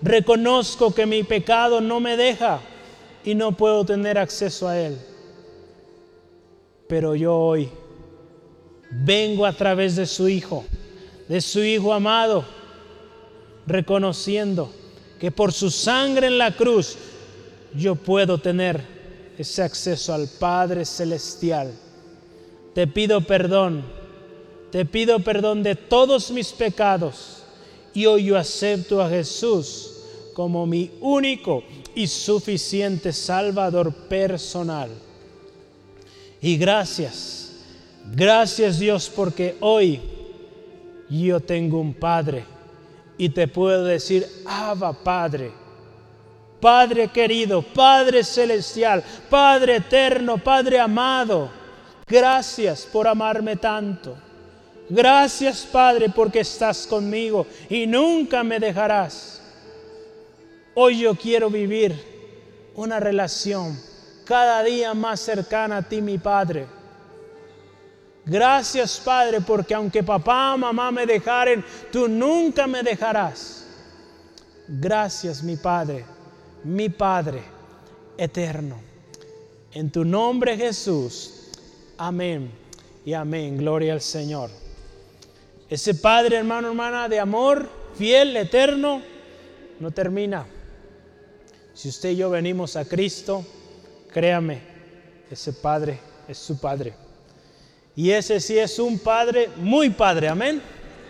Reconozco que mi pecado no me deja y no puedo tener acceso a Él. Pero yo hoy vengo a través de su Hijo, de su Hijo amado, reconociendo que por su sangre en la cruz yo puedo tener ese acceso al Padre Celestial. Te pido perdón, te pido perdón de todos mis pecados. Y hoy yo acepto a Jesús como mi único y suficiente Salvador personal. Y gracias, gracias Dios porque hoy yo tengo un Padre. Y te puedo decir, Abba Padre, Padre querido, Padre celestial, Padre eterno, Padre amado, gracias por amarme tanto. Gracias Padre porque estás conmigo y nunca me dejarás. Hoy yo quiero vivir una relación cada día más cercana a ti, mi Padre. Gracias Padre porque aunque papá, mamá me dejaren, tú nunca me dejarás. Gracias mi Padre, mi Padre eterno. En tu nombre Jesús. Amén y amén. Gloria al Señor. Ese Padre, hermano, hermana, de amor, fiel, eterno, no termina. Si usted y yo venimos a Cristo, créame, ese Padre es su Padre. Y ese sí es un Padre, muy Padre, amén.